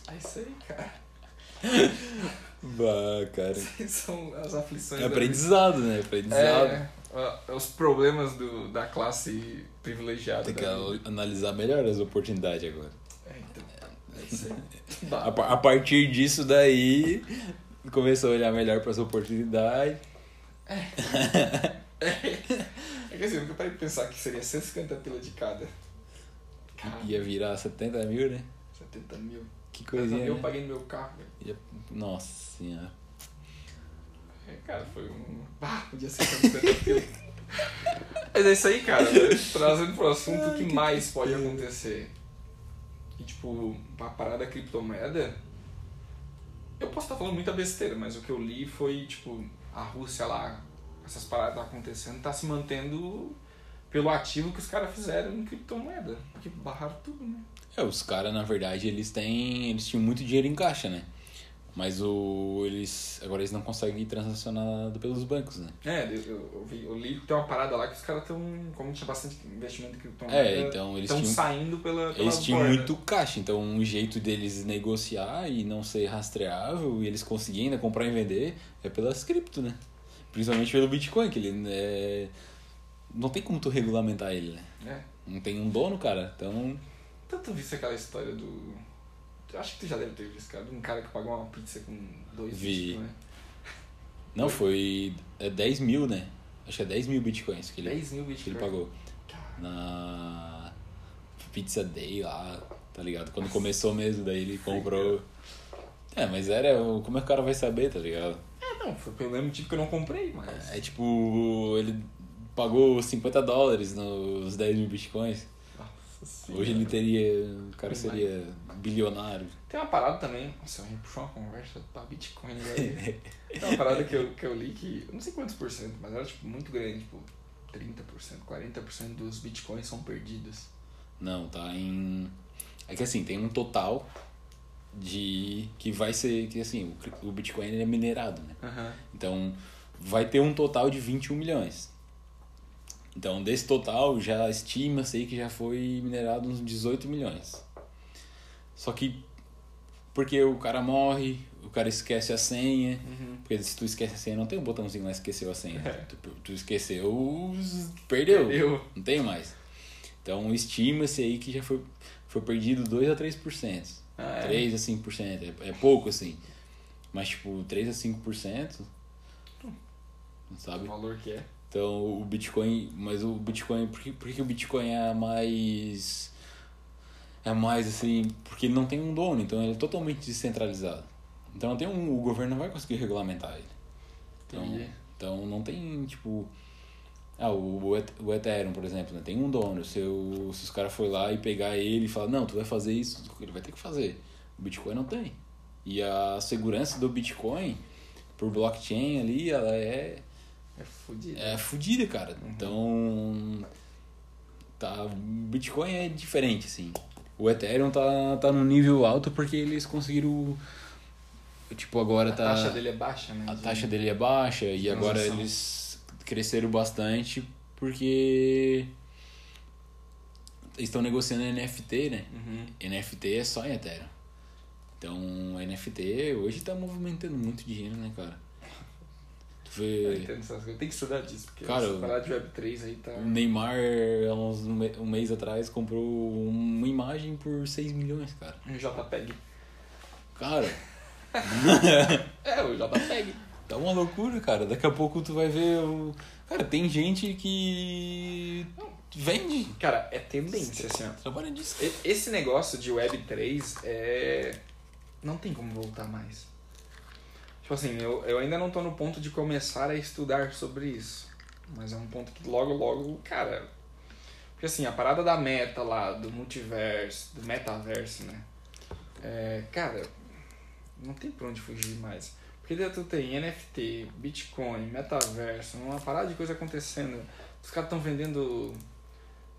[SPEAKER 2] É isso aí, cara.
[SPEAKER 1] Bah, cara.
[SPEAKER 2] São as aflições
[SPEAKER 1] É aprendizado, né? Aprendizado.
[SPEAKER 2] É, ó, os problemas do, da classe privilegiada.
[SPEAKER 1] Tem que analisar melhor as oportunidades agora.
[SPEAKER 2] É, então, é.
[SPEAKER 1] A, a partir disso daí, começou a olhar melhor para as oportunidades.
[SPEAKER 2] É que assim, eu nunca parei de pensar que seria 150 pila de cada.
[SPEAKER 1] Ia virar 70 mil, né?
[SPEAKER 2] 70 mil.
[SPEAKER 1] Que
[SPEAKER 2] 70
[SPEAKER 1] coisinha,
[SPEAKER 2] mil eu
[SPEAKER 1] né?
[SPEAKER 2] paguei no meu carro, velho.
[SPEAKER 1] Ia- Nossa senhora.
[SPEAKER 2] É, cara, foi um. Ah, podia ser 150 pila. Mas é isso aí, cara. né? Trazendo pro assunto, o que mais pode acontecer? E, tipo, a parada da criptomoeda. Eu posso estar falando muita besteira, mas o que eu li foi, tipo, a Rússia lá, essas paradas acontecendo, tá se mantendo pelo ativo que os caras fizeram em criptomoeda. Porque barraram tudo, né?
[SPEAKER 1] É, os caras, na verdade, eles têm. Eles tinham muito dinheiro em caixa, né? Mas o. Eles. Agora eles não conseguem transacionar pelos bancos, né?
[SPEAKER 2] É, eu, eu, vi, eu li que tem uma parada lá que os caras estão, como tinha bastante investimento em criptomoeda,
[SPEAKER 1] É, então eles
[SPEAKER 2] estão saindo pela, pela
[SPEAKER 1] Eles tinham muito caixa, então um jeito deles negociar e não ser rastreável e eles conseguirem ainda comprar e vender é pelas cripto, né? Principalmente pelo Bitcoin, que ele é... não tem como tu regulamentar ele, né?
[SPEAKER 2] É.
[SPEAKER 1] Não tem um dono, cara. Então,
[SPEAKER 2] Tanto viste aquela história do. Acho que tu já deve ter visto, cara, de um cara que pagou uma pizza com dois
[SPEAKER 1] Vi.
[SPEAKER 2] Bitcoin.
[SPEAKER 1] não foi é 10 mil, né? Acho que é 10 mil Bitcoins que ele,
[SPEAKER 2] 10 mil
[SPEAKER 1] que
[SPEAKER 2] Bitcoin.
[SPEAKER 1] ele pagou na Pizza Day lá, tá ligado? Quando começou mesmo, daí ele comprou. É, mas era. Como é que o cara vai saber, tá ligado?
[SPEAKER 2] É, não, foi pelo mesmo tipo que eu não comprei, mas.
[SPEAKER 1] É tipo, ele pagou 50 dólares nos 10 mil bitcoins.
[SPEAKER 2] Senhora.
[SPEAKER 1] Hoje ele teria. O cara seria bilionário.
[SPEAKER 2] Tem uma parada também. Nossa, eu puxou uma conversa pra Bitcoin aí. Tem uma parada que eu, que eu li que. Eu não sei quantos por cento, mas era tipo muito grande, tipo 30%, 40% dos bitcoins são perdidos.
[SPEAKER 1] Não, tá em. É que assim, tem um total de. que vai ser. que assim, o o Bitcoin é minerado, né?
[SPEAKER 2] Aham.
[SPEAKER 1] Então vai ter um total de 21 milhões. Então desse total já estima-se que já foi minerado uns 18 milhões. Só que porque o cara morre, o cara esquece a senha.
[SPEAKER 2] Uhum.
[SPEAKER 1] Porque se tu esquece a senha, não tem um botãozinho lá esqueceu a senha.
[SPEAKER 2] É.
[SPEAKER 1] Tu, tu esqueceu, perdeu.
[SPEAKER 2] Perdeu.
[SPEAKER 1] Não tem mais. Então estima-se aí que já foi, foi perdido 2 a 3%.
[SPEAKER 2] Ah, é?
[SPEAKER 1] 3 a 5%. É, é pouco, assim. Mas, tipo, 3 a 5%,
[SPEAKER 2] O
[SPEAKER 1] sabe?
[SPEAKER 2] valor que é.
[SPEAKER 1] Então, o Bitcoin... Mas o Bitcoin... Por que, por que o Bitcoin é mais... É mais, assim... Porque ele não tem um dono. Então, ele é totalmente descentralizado. Então, não tem um, o governo não vai conseguir regulamentar ele. Então,
[SPEAKER 2] Entendi.
[SPEAKER 1] então não tem, tipo... Ah, o, o Ethereum, por exemplo, né? tem um dono. Se, eu, se os caras for lá e pegar ele e falar, não, tu vai fazer isso, ele vai ter que fazer. O Bitcoin não tem. E a segurança do Bitcoin, por blockchain ali, ela é,
[SPEAKER 2] É fudido.
[SPEAKER 1] é fodida, cara. Então, tá, o Bitcoin é diferente, assim. O Ethereum tá, tá no nível alto porque eles conseguiram, tipo, agora
[SPEAKER 2] A
[SPEAKER 1] tá...
[SPEAKER 2] taxa dele é baixa, né?
[SPEAKER 1] A
[SPEAKER 2] de-
[SPEAKER 1] taxa dele é baixa e agora eles cresceram bastante porque estão negociando NFT, né?
[SPEAKER 2] Uhum.
[SPEAKER 1] NFT é só em Ethereum. Então, NFT hoje tá movimentando muito dinheiro, né, cara?
[SPEAKER 2] Eu entendo essas coisas. Tem que estudar disso, porque
[SPEAKER 1] Cara,
[SPEAKER 2] se falar de Web3 aí tá.
[SPEAKER 1] o Neymar, há uns um mês atrás, comprou uma imagem por 6 milhões, cara.
[SPEAKER 2] Um JPEG.
[SPEAKER 1] Cara,
[SPEAKER 2] É, o JPEG.
[SPEAKER 1] Tá uma loucura, cara. Daqui a pouco tu vai ver o. Cara, tem gente que vende.
[SPEAKER 2] Cara, é tendência, assim, ó.
[SPEAKER 1] Trabalha disso.
[SPEAKER 2] Esse negócio de Web3 é. Não tem como voltar mais. Tipo assim, eu, eu ainda não tô no ponto de começar a estudar sobre isso. Mas é um ponto que logo, logo, cara. Porque assim, a parada da meta lá, do multiverso, do metaverso, né? É, cara, não tem pra onde fugir mais. Porque tu tem NFT, Bitcoin, metaverso, uma parada de coisa acontecendo. Os caras estão vendendo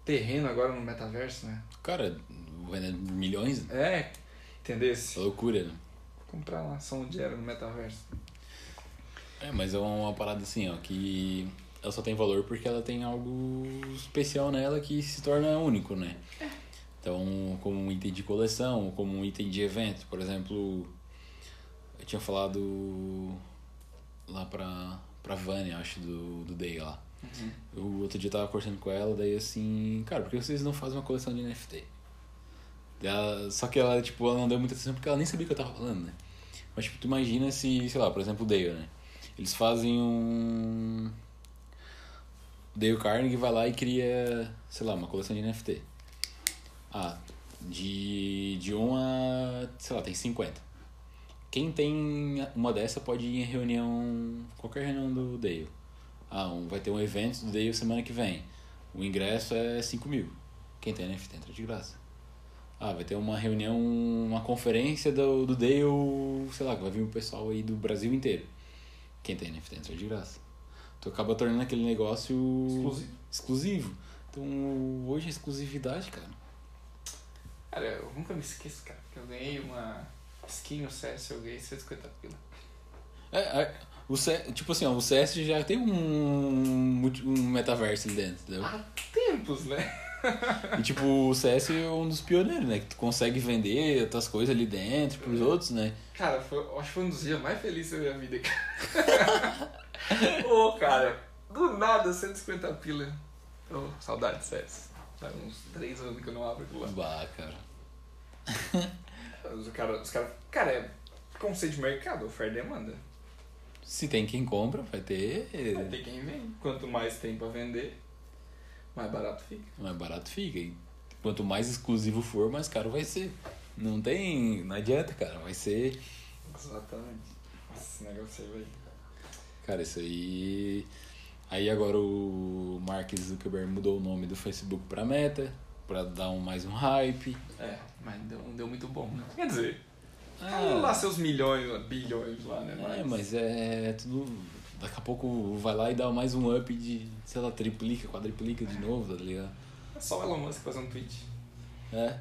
[SPEAKER 2] terreno agora no metaverso, né?
[SPEAKER 1] Cara, vendendo milhões.
[SPEAKER 2] É, entendeu?
[SPEAKER 1] Loucura, né?
[SPEAKER 2] Comprar uma ação de era no metaverso.
[SPEAKER 1] É, mas é uma parada assim, ó, que ela só tem valor porque ela tem algo especial nela que se torna único, né? Então, como um item de coleção, como um item de evento, por exemplo, eu tinha falado lá pra, pra Vânia, acho, do, do Day lá. Eu outro dia tava conversando com ela, daí assim, cara, por que vocês não fazem uma coleção de NFT? Ela- só que ela, tipo, ela não deu muita atenção porque ela nem sabia o que eu tava falando, né? Mas, tipo, tu imagina se, sei lá, por exemplo, o Dale, né? Eles fazem um. O Dale Carnegie vai lá e cria, sei lá, uma coleção de NFT. Ah, de, de 1 a. sei lá, tem 50. Quem tem uma dessa pode ir em reunião. qualquer reunião do Dale. Ah, um, vai ter um evento do Dale semana que vem. O ingresso é 5 mil. Quem tem NFT entra de graça. Ah, vai ter uma reunião, uma conferência do, do Dale, sei lá, que vai vir o pessoal aí do Brasil inteiro. Quem tem NFT entra de graça. Tu acaba tornando aquele negócio
[SPEAKER 2] Exclusivo.
[SPEAKER 1] exclusivo. Então, hoje a exclusividade, cara.
[SPEAKER 2] Cara, eu nunca me esqueço, cara, porque eu ganhei uma skin no CS, eu ganhei 150 pila.
[SPEAKER 1] É, é, o C, tipo assim, ó, o CS já tem um, um metaverso ali dentro, entendeu?
[SPEAKER 2] Há tempos, né?
[SPEAKER 1] E tipo, o CS é um dos pioneiros, né? Que tu consegue vender as tuas coisas ali dentro pros outros, né?
[SPEAKER 2] Cara, foi, acho que foi um dos dias mais felizes da minha vida, cara. Ô, cara, do nada 150 pila. Ô, saudade de CS. Faz uns 3 anos que eu não abro aquilo lá.
[SPEAKER 1] Bah, cara.
[SPEAKER 2] Os cara, os cara, cara, é conceito de mercado, oferta e demanda.
[SPEAKER 1] Se tem quem compra, vai ter.
[SPEAKER 2] Vai ter quem vende. Quanto mais tem pra vender, mais barato fica.
[SPEAKER 1] Mais barato fica. E quanto mais exclusivo for, mais caro vai ser. Não tem. Não adianta, cara. Vai ser.
[SPEAKER 2] Exatamente. Esse negócio aí vai.
[SPEAKER 1] Cara, isso aí. Aí agora o Mark Zuckerberg mudou o nome do Facebook pra Meta, pra dar um, mais um hype.
[SPEAKER 2] É, mas deu, não deu muito bom, né? Quer dizer,
[SPEAKER 1] Ah.
[SPEAKER 2] lá seus milhões, bilhões lá, né?
[SPEAKER 1] É, mas é tudo. Daqui a pouco vai lá e dá mais um up de, sei lá, triplica, quadriplica de novo, tá ligado?
[SPEAKER 2] É só o Elon Musk fazer um tweet.
[SPEAKER 1] É.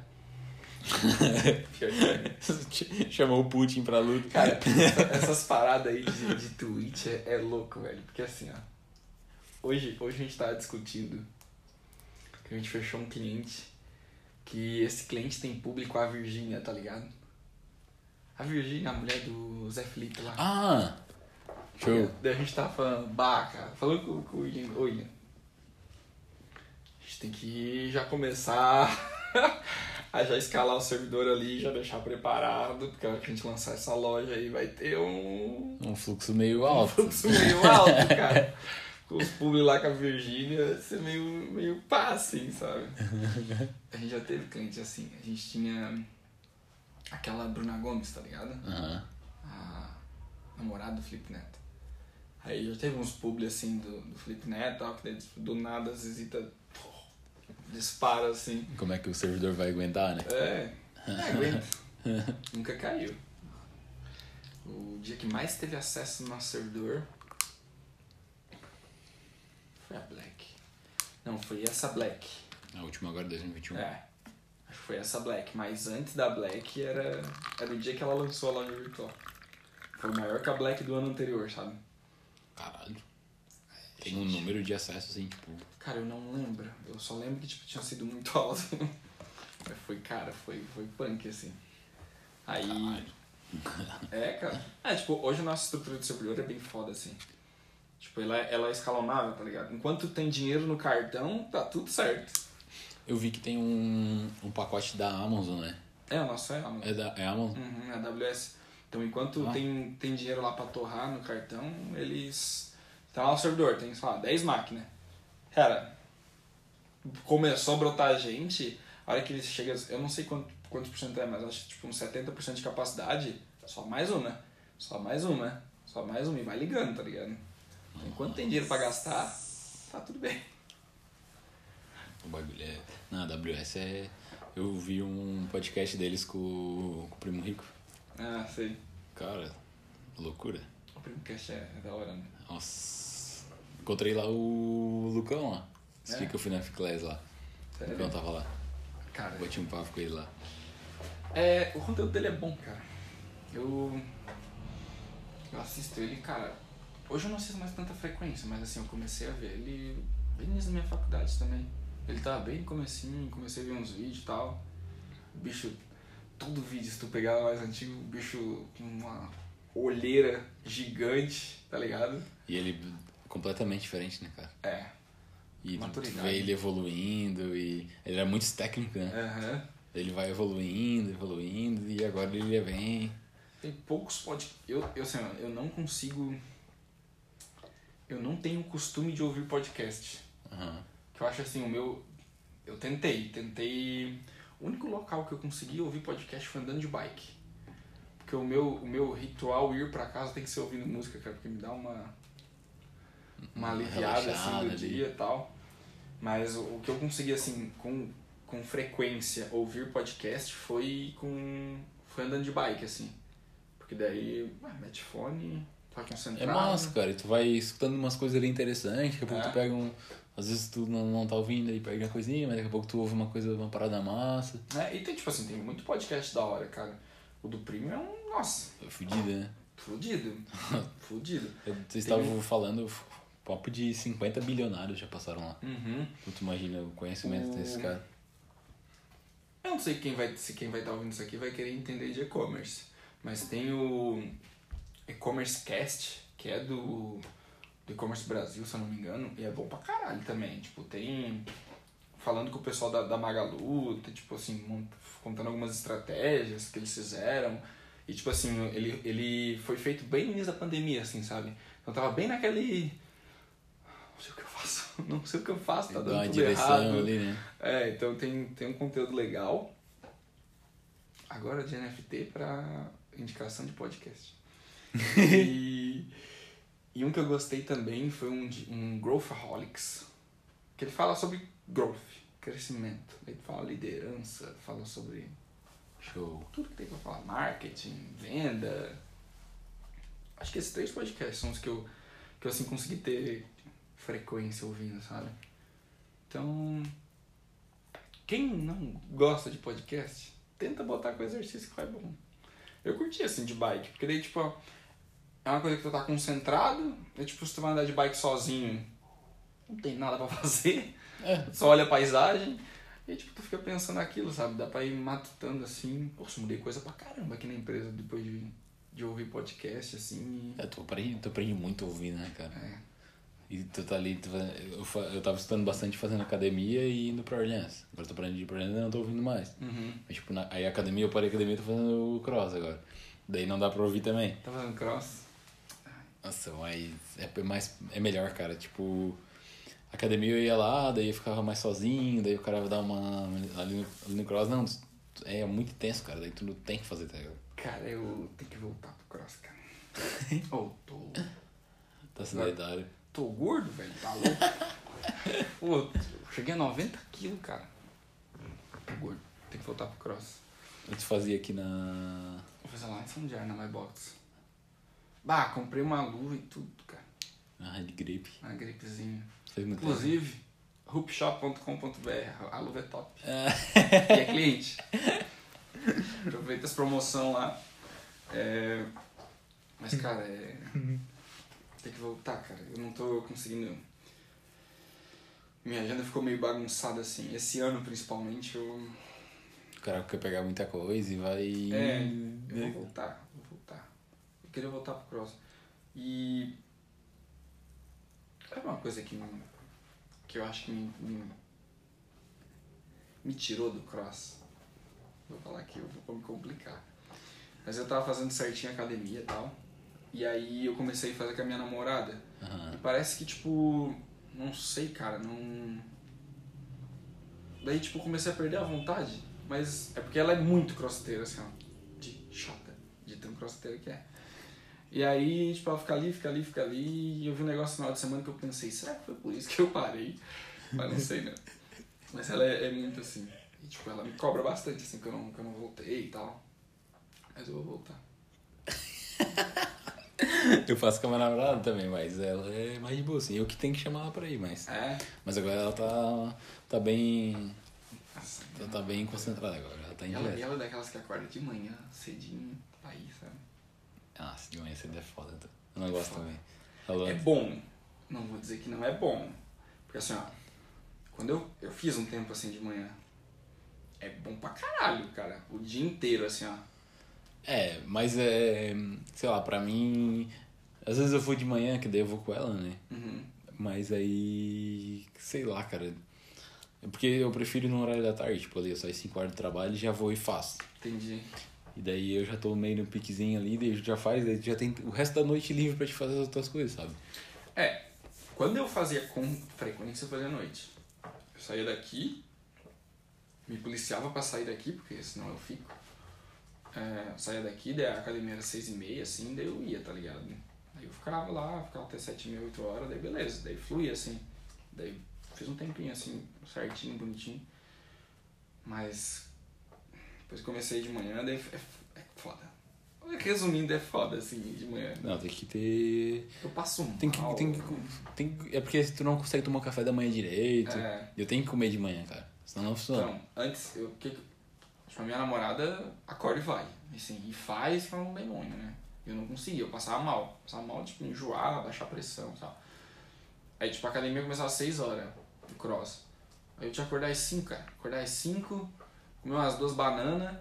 [SPEAKER 2] É.
[SPEAKER 1] Chamou o Putin pra luta.
[SPEAKER 2] Cara, essa- essas paradas aí de, de tweet é, é louco, velho. Porque assim, ó. Hoje, hoje a gente tava discutindo que a gente fechou um cliente que esse cliente tem público a Virgínia, tá ligado? A Virgínia, a mulher do Zé Felipe lá.
[SPEAKER 1] Ah! Show.
[SPEAKER 2] Daí a gente tava falando, bah, cara, falando com, com o William, ô William, a gente tem que já começar Aí já escalar o servidor ali, já deixar preparado, porque a hora que a gente lançar essa loja aí vai ter um,
[SPEAKER 1] Um fluxo meio alto.
[SPEAKER 2] fluxo meio alto, cara. Com os públicos lá com a Virgínia, ser meio, meio pá, assim, sabe? A gente já teve cliente assim, a gente tinha aquela Bruna Gomes, tá ligado?
[SPEAKER 1] Aham.
[SPEAKER 2] a namorada do Felipe Neto. Aí já teve uns publi assim do, do Felipe Neto, tal, que daí, tipo, do nada as visitas pô, dispara assim.
[SPEAKER 1] Como é que o servidor vai aguentar, né?
[SPEAKER 2] É, aguenta. Nunca caiu. O dia que mais teve acesso no nosso servidor foi a Black. Não, foi essa Black.
[SPEAKER 1] A última agora, 2021.
[SPEAKER 2] É. Acho que foi essa Black, mas antes da Black era, era o dia que ela lançou a loja virtual. Foi maior que a Black do ano anterior, sabe?
[SPEAKER 1] Caralho. Tem um número de acessos assim, tipo.
[SPEAKER 2] Cara, eu não lembro. Eu só lembro que tipo, tinha sido muito alto. Mas foi, cara, foi, foi punk, assim. Aí.
[SPEAKER 1] Caralho.
[SPEAKER 2] É, cara. É, tipo, hoje a nossa estrutura de servidor é bem foda, assim. Tipo, ela, é- ela é escalonável, tá ligado? Enquanto tem dinheiro no cartão, tá tudo certo.
[SPEAKER 1] Eu vi que tem um, um pacote da Amazon, né?
[SPEAKER 2] É, o nosso é Amazon.
[SPEAKER 1] É da é Amazon?
[SPEAKER 2] Uhum, AWS. Então, enquanto
[SPEAKER 1] Ah.
[SPEAKER 2] tem, tem dinheiro lá pra torrar no cartão, eles. Tá lá o servidor, tem, sei lá, 10 máquinas. Cara, começou a brotar gente, a hora que ele chega. Eu não sei quanto, quantos por cento é, mas acho que tipo uns 70% de capacidade, só mais uma. Só mais uma. Só mais uma. E vai ligando, tá ligado? Enquanto tem dinheiro pra gastar, tá tudo bem.
[SPEAKER 1] O bagulho é. Na AWS é. Eu vi um podcast deles com, com o Primo Rico.
[SPEAKER 2] Ah, sei.
[SPEAKER 1] Cara, loucura.
[SPEAKER 2] O Primcast é, é da hora, né?
[SPEAKER 1] Nossa. Encontrei lá o Lucão lá. Esse
[SPEAKER 2] É?
[SPEAKER 1] dia que eu fui na Ficlés lá. O
[SPEAKER 2] Sério?
[SPEAKER 1] Lucão tava lá.
[SPEAKER 2] Cara,
[SPEAKER 1] Bati um papo com ele lá.
[SPEAKER 2] É, o conteúdo dele é bom, cara. Eu. Eu assisto ele, cara. Hoje eu não assisto mais tanta frequência, mas assim, eu comecei a ver ele bem início da minha faculdade também. Ele tava bem no comecinho, comecei a ver uns vídeos e tal. O bicho, todo vídeo, se tu pegar mais antigo, o bicho com uma olheira gigante, tá ligado?
[SPEAKER 1] E ele completamente diferente, né, cara?
[SPEAKER 2] É.
[SPEAKER 1] E tu
[SPEAKER 2] Maturidade.
[SPEAKER 1] vê ele evoluindo e ele era muito técnico, né?
[SPEAKER 2] Aham.
[SPEAKER 1] Ele vai evoluindo, evoluindo e agora ele é bem.
[SPEAKER 2] Tem poucos podcasts. Eu, eu, assim, ó, eu não consigo. Eu não tenho costume de ouvir podcast.
[SPEAKER 1] Aham.
[SPEAKER 2] Que eu acho assim, o meu. Eu tentei, tentei. O único local que eu consegui ouvir podcast foi andando de bike. Porque o meu, o meu ritual ir pra casa tem que ser ouvindo música, cara, porque me dá uma. Uma aliviada assim do
[SPEAKER 1] ali.
[SPEAKER 2] dia e tal. Mas o, que eu consegui, assim, com, com frequência ouvir podcast foi com. Foi andando de bike, assim. Porque daí, ah, mete fone, tá
[SPEAKER 1] É
[SPEAKER 2] concentrado.
[SPEAKER 1] massa, cara. E tu vai escutando umas coisas ali interessantes, daqui a pouco
[SPEAKER 2] É.
[SPEAKER 1] tu pega um. Às vezes tu não, não tá ouvindo e perde uma coisinha, mas daqui a pouco tu ouve uma coisa, uma parada massa.
[SPEAKER 2] É, e tem, tipo assim, tem muito podcast da hora, cara. O do Primo é um. Nossa,
[SPEAKER 1] É fudida, né?
[SPEAKER 2] fudido. fudido.
[SPEAKER 1] Vocês estavam falando, papo de 50 bilionários já passaram lá.
[SPEAKER 2] Uhum.
[SPEAKER 1] Tu imagina o conhecimento
[SPEAKER 2] O-
[SPEAKER 1] desse cara.
[SPEAKER 2] Eu não sei quem vai, se quem vai estar ouvindo isso aqui vai querer entender de e-commerce. Mas tem o e-commerce cast, que é do, do e-commerce Brasil, se eu não me engano, e é bom pra caralho também. Tipo, tem. Falando com o pessoal da, da Magalu, tem, tipo assim, mont- contando algumas estratégias que eles fizeram. E tipo assim, ele, ele foi feito bem no início da pandemia, assim, sabe? Então tava bem naquele. Não sei o que eu faço. Não sei o que eu faço, tá dando tudo errado.
[SPEAKER 1] ali, né?
[SPEAKER 2] É, então tem, tem um conteúdo legal. Agora de NFT para indicação de podcast. e, e um que eu gostei também foi um, um Growthaholics, que ele fala sobre growth, crescimento. Ele fala liderança, fala sobre
[SPEAKER 1] Show.
[SPEAKER 2] tudo que tem pra falar, marketing, venda. Acho que esses três podcasts são os que eu, que eu assim consegui ter frequência ouvindo, sabe? Então, quem não gosta de podcast, tenta botar com exercício que vai bom. Eu curti assim de bike, porque daí tipo, é uma coisa que tu tá concentrado, é tipo se tu vai andar de bike sozinho, não tem nada pra fazer,
[SPEAKER 1] É,
[SPEAKER 2] só olha a paisagem e tipo, tu fica pensando naquilo, sabe? Dá pra ir matutando assim. Poxa, mudei coisa pra caramba aqui na empresa depois de, de ouvir podcast, assim.
[SPEAKER 1] é tu, aprende, tu aprende muito ouvindo, né, cara?
[SPEAKER 2] É.
[SPEAKER 1] E tu tá ali, tu, eu, eu tava estudando bastante fazendo academia e indo pra Orleans. Agora eu tô parando de ir pra Orleans e não tô ouvindo mais.
[SPEAKER 2] Uhum.
[SPEAKER 1] Mas, tipo, na, aí a academia, eu parei a academia e tô fazendo o cross agora. Daí não dá pra ouvir também.
[SPEAKER 2] Tá fazendo cross?
[SPEAKER 1] Nossa, mas é mais é melhor, cara. Tipo, academia eu ia lá, daí eu ficava mais sozinho, daí o cara vai dar uma. Ali no, ali no cross, não, é muito intenso, cara. Daí tu não tem que fazer, tá ligado?
[SPEAKER 2] Cara, eu tenho que voltar pro cross, cara. oh, tô,
[SPEAKER 1] Tá sedentário.
[SPEAKER 2] tô gordo, velho. Tá louco? Pô, cheguei a 90 quilos, cara. Tô gordo. Tem que voltar pro cross.
[SPEAKER 1] Eu te fazia aqui na.
[SPEAKER 2] Vou fazer lá em São Diário, na My Box. Bah, comprei uma luva e tudo, cara.
[SPEAKER 1] Na Hand Grip.
[SPEAKER 2] Uma gripezinha. Inclusive, hoopshop.com.br, a luva é top.
[SPEAKER 1] tempo.
[SPEAKER 2] E é cliente. Aproveita as promoção lá. É... Mas, cara, é... tem que voltar, cara. Eu não tô conseguindo. Minha agenda ficou meio bagunçada assim. Esse ano, principalmente, eu.
[SPEAKER 1] O cara quer pegar muita coisa e vai.
[SPEAKER 2] É, eu vou voltar. Queria voltar pro cross. E. É uma coisa que, me- que eu acho que me, me, me tirou do cross. Vou falar aqui, eu vou me complicar. Mas eu tava fazendo certinho academia e tal. E aí eu comecei a fazer com a minha namorada.
[SPEAKER 1] Aham.
[SPEAKER 2] E parece que, tipo, não sei, cara, não. Daí, tipo, comecei a perder a vontade. Mas é porque ela é muito crossiteira, assim, ó. De chata, de tão crossiteira que é. E aí, tipo, ela fica ali, fica ali, fica ali. E eu vi um negócio no final de semana que eu pensei, será que foi por isso que eu parei? Mas não sei, né? Mas ela é, é muito assim. E, tipo, ela me cobra bastante, assim, que eu não, que eu não voltei e tal. Mas eu vou voltar.
[SPEAKER 1] Eu faço com a minha namorada também, mas ela é mais de boa, assim. Eu que tenho que chamar ela pra ir, mas.
[SPEAKER 2] É?
[SPEAKER 1] Mas agora ela tá. tá bem.
[SPEAKER 2] Nossa,
[SPEAKER 1] Ela tá bem concentrada agora. Ela tá em
[SPEAKER 2] E ela, ela é daquelas que acorda de manhã, cedinho, pra ir, sabe?
[SPEAKER 1] Ah, se de manhã cedo é foda. então. Eu não gosto
[SPEAKER 2] foda.
[SPEAKER 1] também. Ela-
[SPEAKER 2] É bom. Não vou dizer que não é bom. Porque assim, ó, quando eu, eu fiz um tempo assim de manhã, é bom pra caralho, cara. O dia inteiro, assim, ó.
[SPEAKER 1] É, mas é. Sei lá, pra mim. Às vezes eu vou de manhã, que daí eu vou com ela, né?
[SPEAKER 2] Uhum.
[SPEAKER 1] Mas aí. Sei lá, cara. É porque eu prefiro ir no horário da tarde, tipo ali, eu saio 5 horas do trabalho e já vou e faço.
[SPEAKER 2] Entendi.
[SPEAKER 1] E daí eu já tô meio no piquezinho ali, daí já faz, daí já tem o resto da noite livre pra te fazer as outras coisas, sabe?
[SPEAKER 2] É, quando eu fazia com frequência, eu fazia à noite. Eu saía daqui, me policiava pra sair daqui, porque senão eu fico. É, eu saía daqui, daí a academia era seis e meia, assim, daí eu ia, tá ligado? Aí eu ficava lá, ficava até sete e meia, oito horas, daí beleza, daí fluía, assim. Daí fiz um tempinho, assim, certinho, bonitinho. Mas depois comecei de manhã, daí é, é foda. Resumindo, é foda, assim, de manhã.
[SPEAKER 1] Não, tem que ter.
[SPEAKER 2] Eu passo mal.
[SPEAKER 1] Tem que, tem que, tem que- É porque tu não consegue tomar café da manhã direito.
[SPEAKER 2] É.
[SPEAKER 1] Eu tenho que comer de manhã, cara. Senão não funciona.
[SPEAKER 2] Então, antes, eu, que, que- tipo, a minha namorada acorda e vai. Assim, e faz pra um demônio, né? Eu não conseguia, eu passava mal. Passava mal, tipo, enjoar, baixar a pressão e tal. Aí, tipo, a academia começava às 6 horas, do cross. Aí eu tinha que acordar às 5, cara. Acordar às 5, comer umas duas bananas.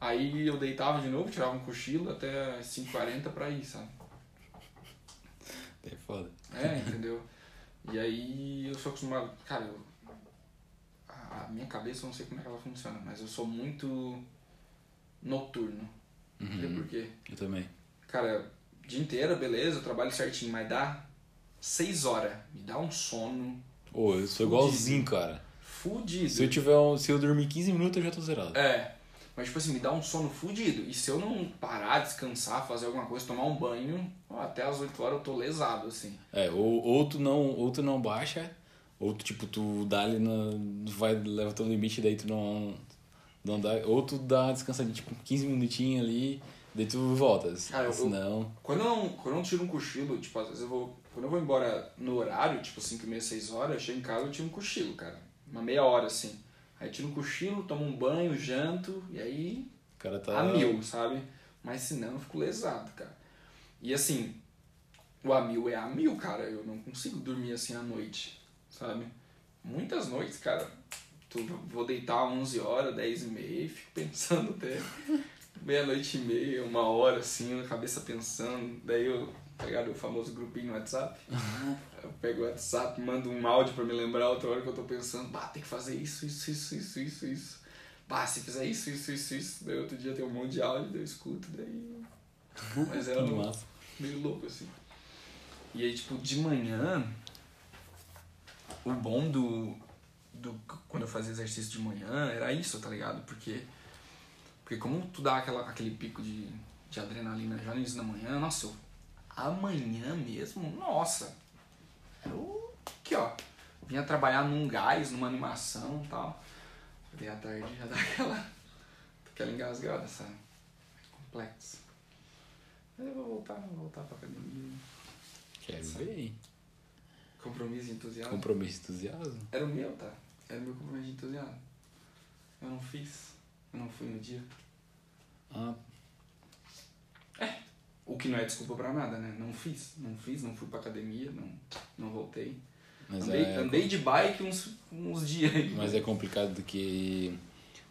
[SPEAKER 2] Aí eu deitava de novo, tirava um cochilo até às 5h40 pra ir, sabe?
[SPEAKER 1] É foda.
[SPEAKER 2] É, entendeu? E aí eu sou acostumado. Cara, eu, a, minha cabeça eu não sei como é que ela funciona, mas eu sou muito noturno. Não sei
[SPEAKER 1] Uhum.
[SPEAKER 2] por quê.
[SPEAKER 1] Eu também.
[SPEAKER 2] Cara, dia inteiro, beleza, eu trabalho certinho, mas dá seis horas. Me dá um sono
[SPEAKER 1] Ô, eu sou
[SPEAKER 2] Fudido.
[SPEAKER 1] igualzinho, cara.
[SPEAKER 2] Fudido.
[SPEAKER 1] Se eu tiver um, Se eu dormir 15 minutos, eu já tô zerado.
[SPEAKER 2] É. Mas, tipo assim, me dá um sono fudido. E se eu não parar, descansar, fazer alguma coisa, tomar um banho, até as 8 horas eu tô lesado, assim.
[SPEAKER 1] É, ou, ou tu não, ou tu não baixa, ou tu, tipo, tu dá ali na. Vai, leva teu limite, daí tu não. Não dá, ou tu dá uma descansadinha, tipo, 15 minutinhos ali, daí tu voltas.
[SPEAKER 2] Cara, eu-
[SPEAKER 1] Senão.
[SPEAKER 2] Quando eu, não, quando eu não tiro um cochilo, tipo, às vezes eu vou. Quando eu vou embora no horário, tipo 5 e meia, 6 horas, eu chego em casa e tiro um cochilo, cara. Uma meia hora, assim. Aí tiro um cochilo, tomo um banho, janto, e aí
[SPEAKER 1] O cara tá.
[SPEAKER 2] a mil, sabe? Mas senão eu fico lesado, cara. E assim, o a mil é a mil, cara. Eu não consigo dormir assim à noite, sabe? Muitas noites, cara, tu, vou deitar 11 horas, 10 e meia e fico pensando até meia-noite e meia, uma hora assim, na cabeça pensando. Daí eu tá ligado? O famoso grupinho no WhatsApp. eu pego o WhatsApp, mando um áudio pra me lembrar outra hora que eu tô pensando, bah, tem que fazer isso, isso, isso, isso, isso, isso. Bah, se fizer isso, isso, isso, isso. Daí outro dia tem um monte de áudio, daí eu escuto, daí. Mas era
[SPEAKER 1] Tudo
[SPEAKER 2] um- meio louco assim. E aí, tipo, de manhã, o bom do, do. Quando eu fazia exercício de manhã era isso, tá ligado? Porque. Porque como tu dá aquela, aquele pico de, de adrenalina já no início da manhã, nossa, eu, amanhã mesmo, nossa. Era o. Aqui, ó. Vinha trabalhar num gás, numa animação e tal. Daí à tarde já dá aquela. aquela engasgada, sabe? É complexo. Mas eu vou voltar, vou voltar pra academia.
[SPEAKER 1] Quero ver, hein?
[SPEAKER 2] Compromisso e entusiasmo.
[SPEAKER 1] Compromisso e entusiasmo.
[SPEAKER 2] Era o meu, tá? Era o meu compromisso de entusiasmo. Eu não fiz. Eu não fui no dia.
[SPEAKER 1] Ah,
[SPEAKER 2] O que não é desculpa pra nada, né? Não fiz. Não fiz, não fui pra academia, não, não voltei.
[SPEAKER 1] mas
[SPEAKER 2] andei,
[SPEAKER 1] é...
[SPEAKER 2] andei de bike uns, uns dias aí.
[SPEAKER 1] Mas é complicado do que,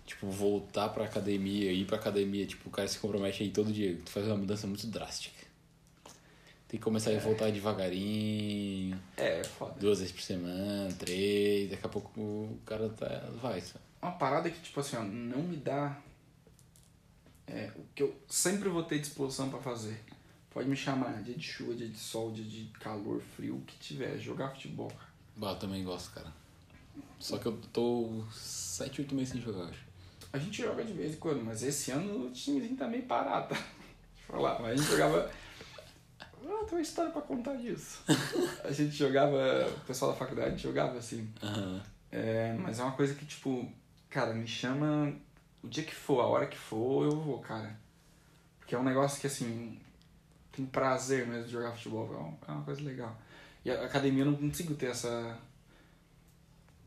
[SPEAKER 1] tipo, voltar pra academia, ir pra academia, tipo, o cara se compromete aí todo dia. Tu faz uma mudança muito drástica. Tem que começar a voltar devagarinho,
[SPEAKER 2] É, é foda.
[SPEAKER 1] duas vezes por semana, três, daqui a pouco o cara tá. vai, sabe?
[SPEAKER 2] Uma parada que, tipo assim, ó, não me dá. É, o que eu sempre vou ter disposição pra fazer. Pode me chamar, dia de chuva, dia de sol, dia de calor, frio, o que tiver, jogar futebol.
[SPEAKER 1] Bah, eu também gosto, cara. Só que eu tô sete, oito meses sem jogar, acho.
[SPEAKER 2] A gente joga de vez em quando, mas esse ano o timezinho tá meio parado, tá? Deixa eu falar, mas a gente jogava. Ah, tem uma história pra contar disso. A gente jogava, o pessoal da faculdade jogava assim.
[SPEAKER 1] Aham.
[SPEAKER 2] É, mas é uma coisa que, tipo, cara, me chama o dia que for, a hora que for, eu vou, cara. Porque é um negócio que, assim, tem prazer mesmo de jogar futebol, é uma- é uma coisa legal. E a academia eu não consigo ter essa,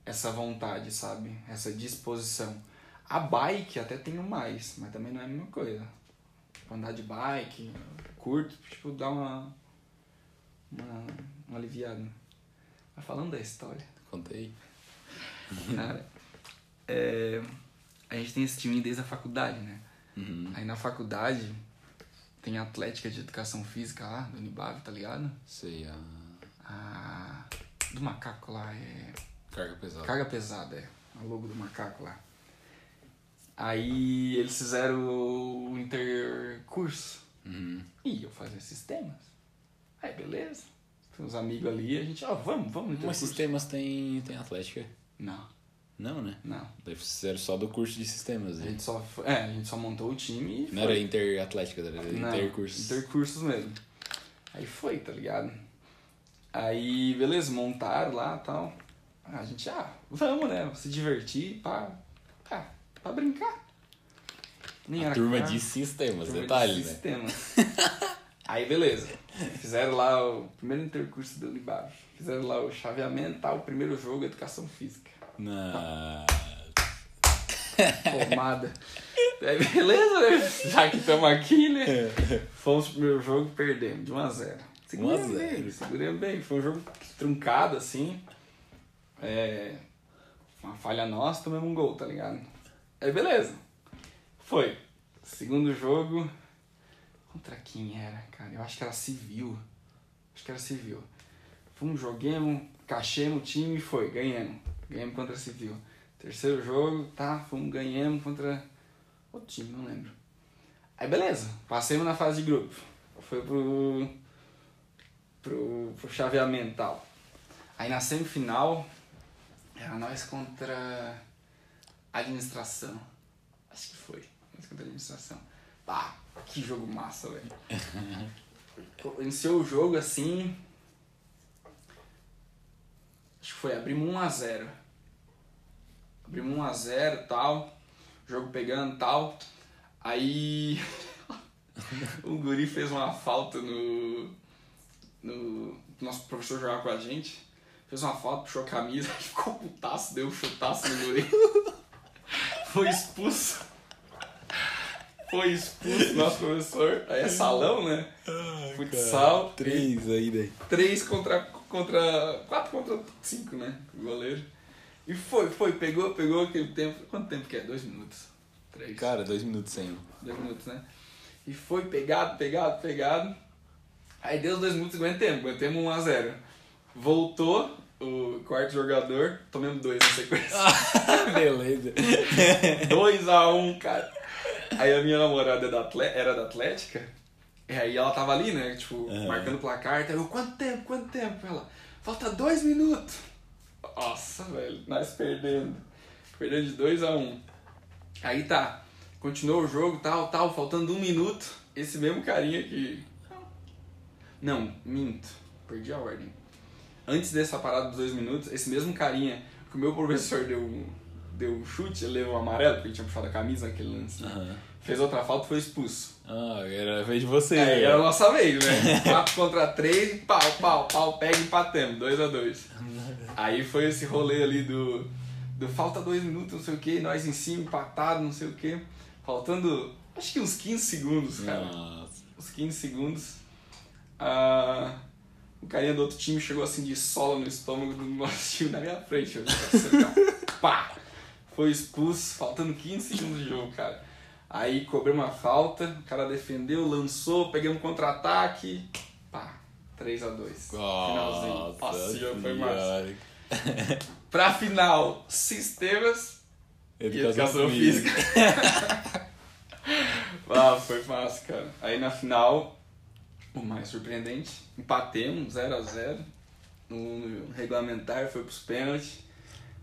[SPEAKER 2] essa vontade, sabe? Essa disposição. A bike até tenho mais, mas também não é a mesma coisa. Tipo, andar de bike, curto, tipo, dá uma, uma, uma aliviada. Mas falando da história,
[SPEAKER 1] Contei.
[SPEAKER 2] Cara, é, a gente tem esse time desde a faculdade, né?
[SPEAKER 1] Uhum.
[SPEAKER 2] Aí na faculdade tem a Atlética de Educação Física lá, do Unibave, tá ligado?
[SPEAKER 1] Sei, a
[SPEAKER 2] A do macaco lá é.
[SPEAKER 1] carga pesada.
[SPEAKER 2] Carga pesada, é. A logo do macaco lá. Aí eles fizeram o intercurso.
[SPEAKER 1] Uhum.
[SPEAKER 2] E eu fazia sistemas. Aí beleza. Tem uns amigos ali, a gente, ó, vamos, vamos no
[SPEAKER 1] Mas
[SPEAKER 2] intercurso.
[SPEAKER 1] sistemas tem, tem Atlética?
[SPEAKER 2] Não,
[SPEAKER 1] Não, né?
[SPEAKER 2] não.
[SPEAKER 1] Deve ser só do curso de sistemas,
[SPEAKER 2] A
[SPEAKER 1] né?
[SPEAKER 2] gente só, foi- é, a gente só montou o time e
[SPEAKER 1] Não
[SPEAKER 2] foi.
[SPEAKER 1] era Interatlética, era Intercursos.
[SPEAKER 2] Intercursos mesmo. Aí foi, tá ligado? Aí, beleza, montaram lá e tal. A gente, ah, vamos, né? Se divertir, pá, pá, pra brincar. Nem
[SPEAKER 1] A turma
[SPEAKER 2] caro.
[SPEAKER 1] de sistemas,
[SPEAKER 2] Turma de
[SPEAKER 1] detalhe, né?
[SPEAKER 2] sistemas. Aí, beleza. Fizeram lá o primeiro intercurso do Unibab. Fizeram lá o chaveamento, tal, o primeiro jogo, educação física.
[SPEAKER 1] Na...
[SPEAKER 2] Tomada. Aí, beleza, né? Já que estamos aqui, né? Fomos pro primeiro jogo e perdemos de 1 a 0 Seguramos
[SPEAKER 1] 1 a 0.
[SPEAKER 2] bem, seguramos bem. Foi um jogo truncado, assim. É... Uma falha nossa, tomamos um gol, tá ligado? Aí, beleza. Foi. Segundo jogo... Contra quem era, cara? Eu acho que era civil. Acho que era civil. Fomos, joguemos, cachemos o time e foi. Ganhamos. Ganhamos contra civil. Terceiro jogo, tá? Fomos, ganhamos contra outro time, não lembro. Aí beleza, passemos na fase de grupo. Foi pro. pro, pro chaveamento tal. Aí na semifinal, era nós contra administração. Acho que foi. Nós contra a administração. Pá, que jogo massa, velho. Iniciou o jogo assim. Acho que foi, abrimos 1x0. Abrimos 1x0 e tal. Jogo pegando e tal. Aí. o Guri fez uma falta no. no. Nosso professor jogava com a gente. Fez uma falta, puxou a camisa, ficou putaço, deu um chutaço no Guri. Foi expulso. Foi expulso nosso professor. Aí é salão, né? Futsal.
[SPEAKER 1] Três aí, daí.
[SPEAKER 2] 3 contra, contra. 4 contra 5, né? O goleiro. E foi, foi, pegou, pegou aquele tempo. Quanto tempo que é? Dois minutos. Três.
[SPEAKER 1] Cara, dois minutos sem.
[SPEAKER 2] Dois minutos, né? E foi pegado, pegado, pegado. Aí deu os dois minutos e aguentemos, aguentemos 1x0. Voltou o quarto jogador, tomemos dois na sequência.
[SPEAKER 1] Beleza.
[SPEAKER 2] 2x1, cara. Aí a minha namorada é era da Atlética, e aí ela tava ali, né, tipo,
[SPEAKER 1] Aham.
[SPEAKER 2] marcando o placar, então eu, quanto tempo, quanto tempo? Ela, falta dois minutos. Nossa, velho, nós perdendo. Perdendo de 2x1. Aí tá, continuou o jogo, tal, tal, faltando um minuto, esse mesmo carinha que... Não, minto, perdi a ordem. Antes dessa parada dos dois minutos, esse mesmo carinha que o meu professor deu, um- deu um chute, ele levou um amarelo, porque ele tinha puxado a camisa naquele lance.
[SPEAKER 1] Aham.
[SPEAKER 2] Fez outra falta e foi expulso.
[SPEAKER 1] Ah, era a vez de você.
[SPEAKER 2] É,
[SPEAKER 1] né?
[SPEAKER 2] era a nossa vez, né? 4 contra 3 e pau, pau, pau, pega e empatamos, 2 a 2 Aí foi esse rolê ali do, do falta dois minutos, não sei o que, nós em cima, empatado, não sei o que. Faltando, acho que uns 15 segundos, cara.
[SPEAKER 1] Nossa.
[SPEAKER 2] Uns 15 segundos. Ah, o carinha do outro time chegou assim de sola no estômago do nosso time na minha frente. Eu, pá! Foi expulso, faltando 15 segundos de jogo, cara. Aí cobrei uma falta, o cara defendeu, lançou, peguei um contra-ataque. Pá, 3x2. Finalzinho. Jogo foi massa. Pra final, sistemas e educação física. ah, foi massa, cara. Aí na final, o mais surpreendente, empatemos 0x0. No, no regulamentar foi pros pênaltis.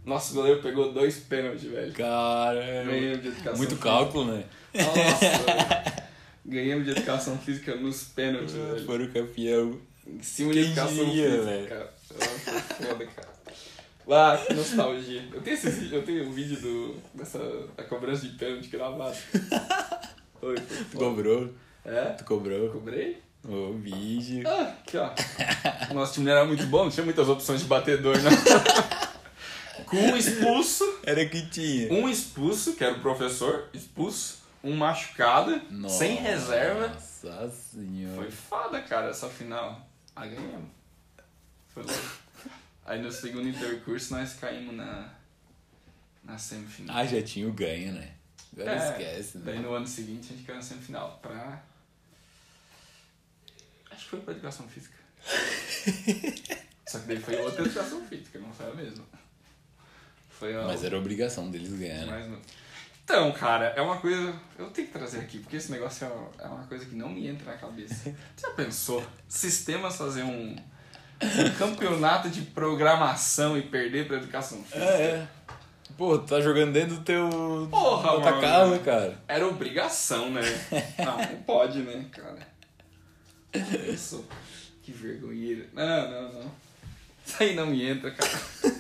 [SPEAKER 2] Nosso goleiro pegou dois pênaltis, velho.
[SPEAKER 1] Cara,
[SPEAKER 2] Ganhamos de educação
[SPEAKER 1] muito
[SPEAKER 2] física.
[SPEAKER 1] cálculo, né?
[SPEAKER 2] Nossa. Ganhamos de educação física nos pênaltis, velho.
[SPEAKER 1] Foram campeão.
[SPEAKER 2] Em cima de educação
[SPEAKER 1] diria,
[SPEAKER 2] física,
[SPEAKER 1] velho?
[SPEAKER 2] cara. Ah, foda, cara. Ah, que nostalgia. Eu tenho, esse, eu tenho um vídeo do, dessa da cobrança de pênalti gravado. Oi,
[SPEAKER 1] Tu cobrou?
[SPEAKER 2] É?
[SPEAKER 1] Tu cobrou?
[SPEAKER 2] Cobrei?
[SPEAKER 1] O vídeo.
[SPEAKER 2] Ah, aqui ó. O nosso time não era muito bom, não tinha muitas opções de batedor, não. Com um expulso,
[SPEAKER 1] Era que tinha.
[SPEAKER 2] um expulso, que era o professor, expulso, um machucado, sem reserva.
[SPEAKER 1] Nossa senhora.
[SPEAKER 2] Foi foda, cara, essa final. Aí ganhamos. Foi louco. Aí no segundo intercurso nós caímos na, na semifinal.
[SPEAKER 1] Ah, já tinha o ganho, né? Agora
[SPEAKER 2] É,
[SPEAKER 1] esquece, né?
[SPEAKER 2] Daí no ano seguinte a gente caiu na semifinal pra. Acho que foi pra educação física. Só que daí foi outra educação física, não foi a mesma. Foi a.
[SPEAKER 1] Mas era obrigação deles ganhar, né?
[SPEAKER 2] mais no- Então, cara, é uma coisa. Eu tenho que trazer aqui, porque esse negócio é uma- é uma coisa que não me entra na cabeça. Você já pensou? Sistemas fazer um, um campeonato de programação e perder pra educação física?
[SPEAKER 1] É, é. Pô, tu tá jogando dentro do teu.
[SPEAKER 2] Porra,
[SPEAKER 1] da tua
[SPEAKER 2] mano.
[SPEAKER 1] casa, cara.
[SPEAKER 2] Era obrigação, né? Não, não pode, né, cara? Isso. Que vergonheira. Não, não, não. Isso aí não me entra, cara.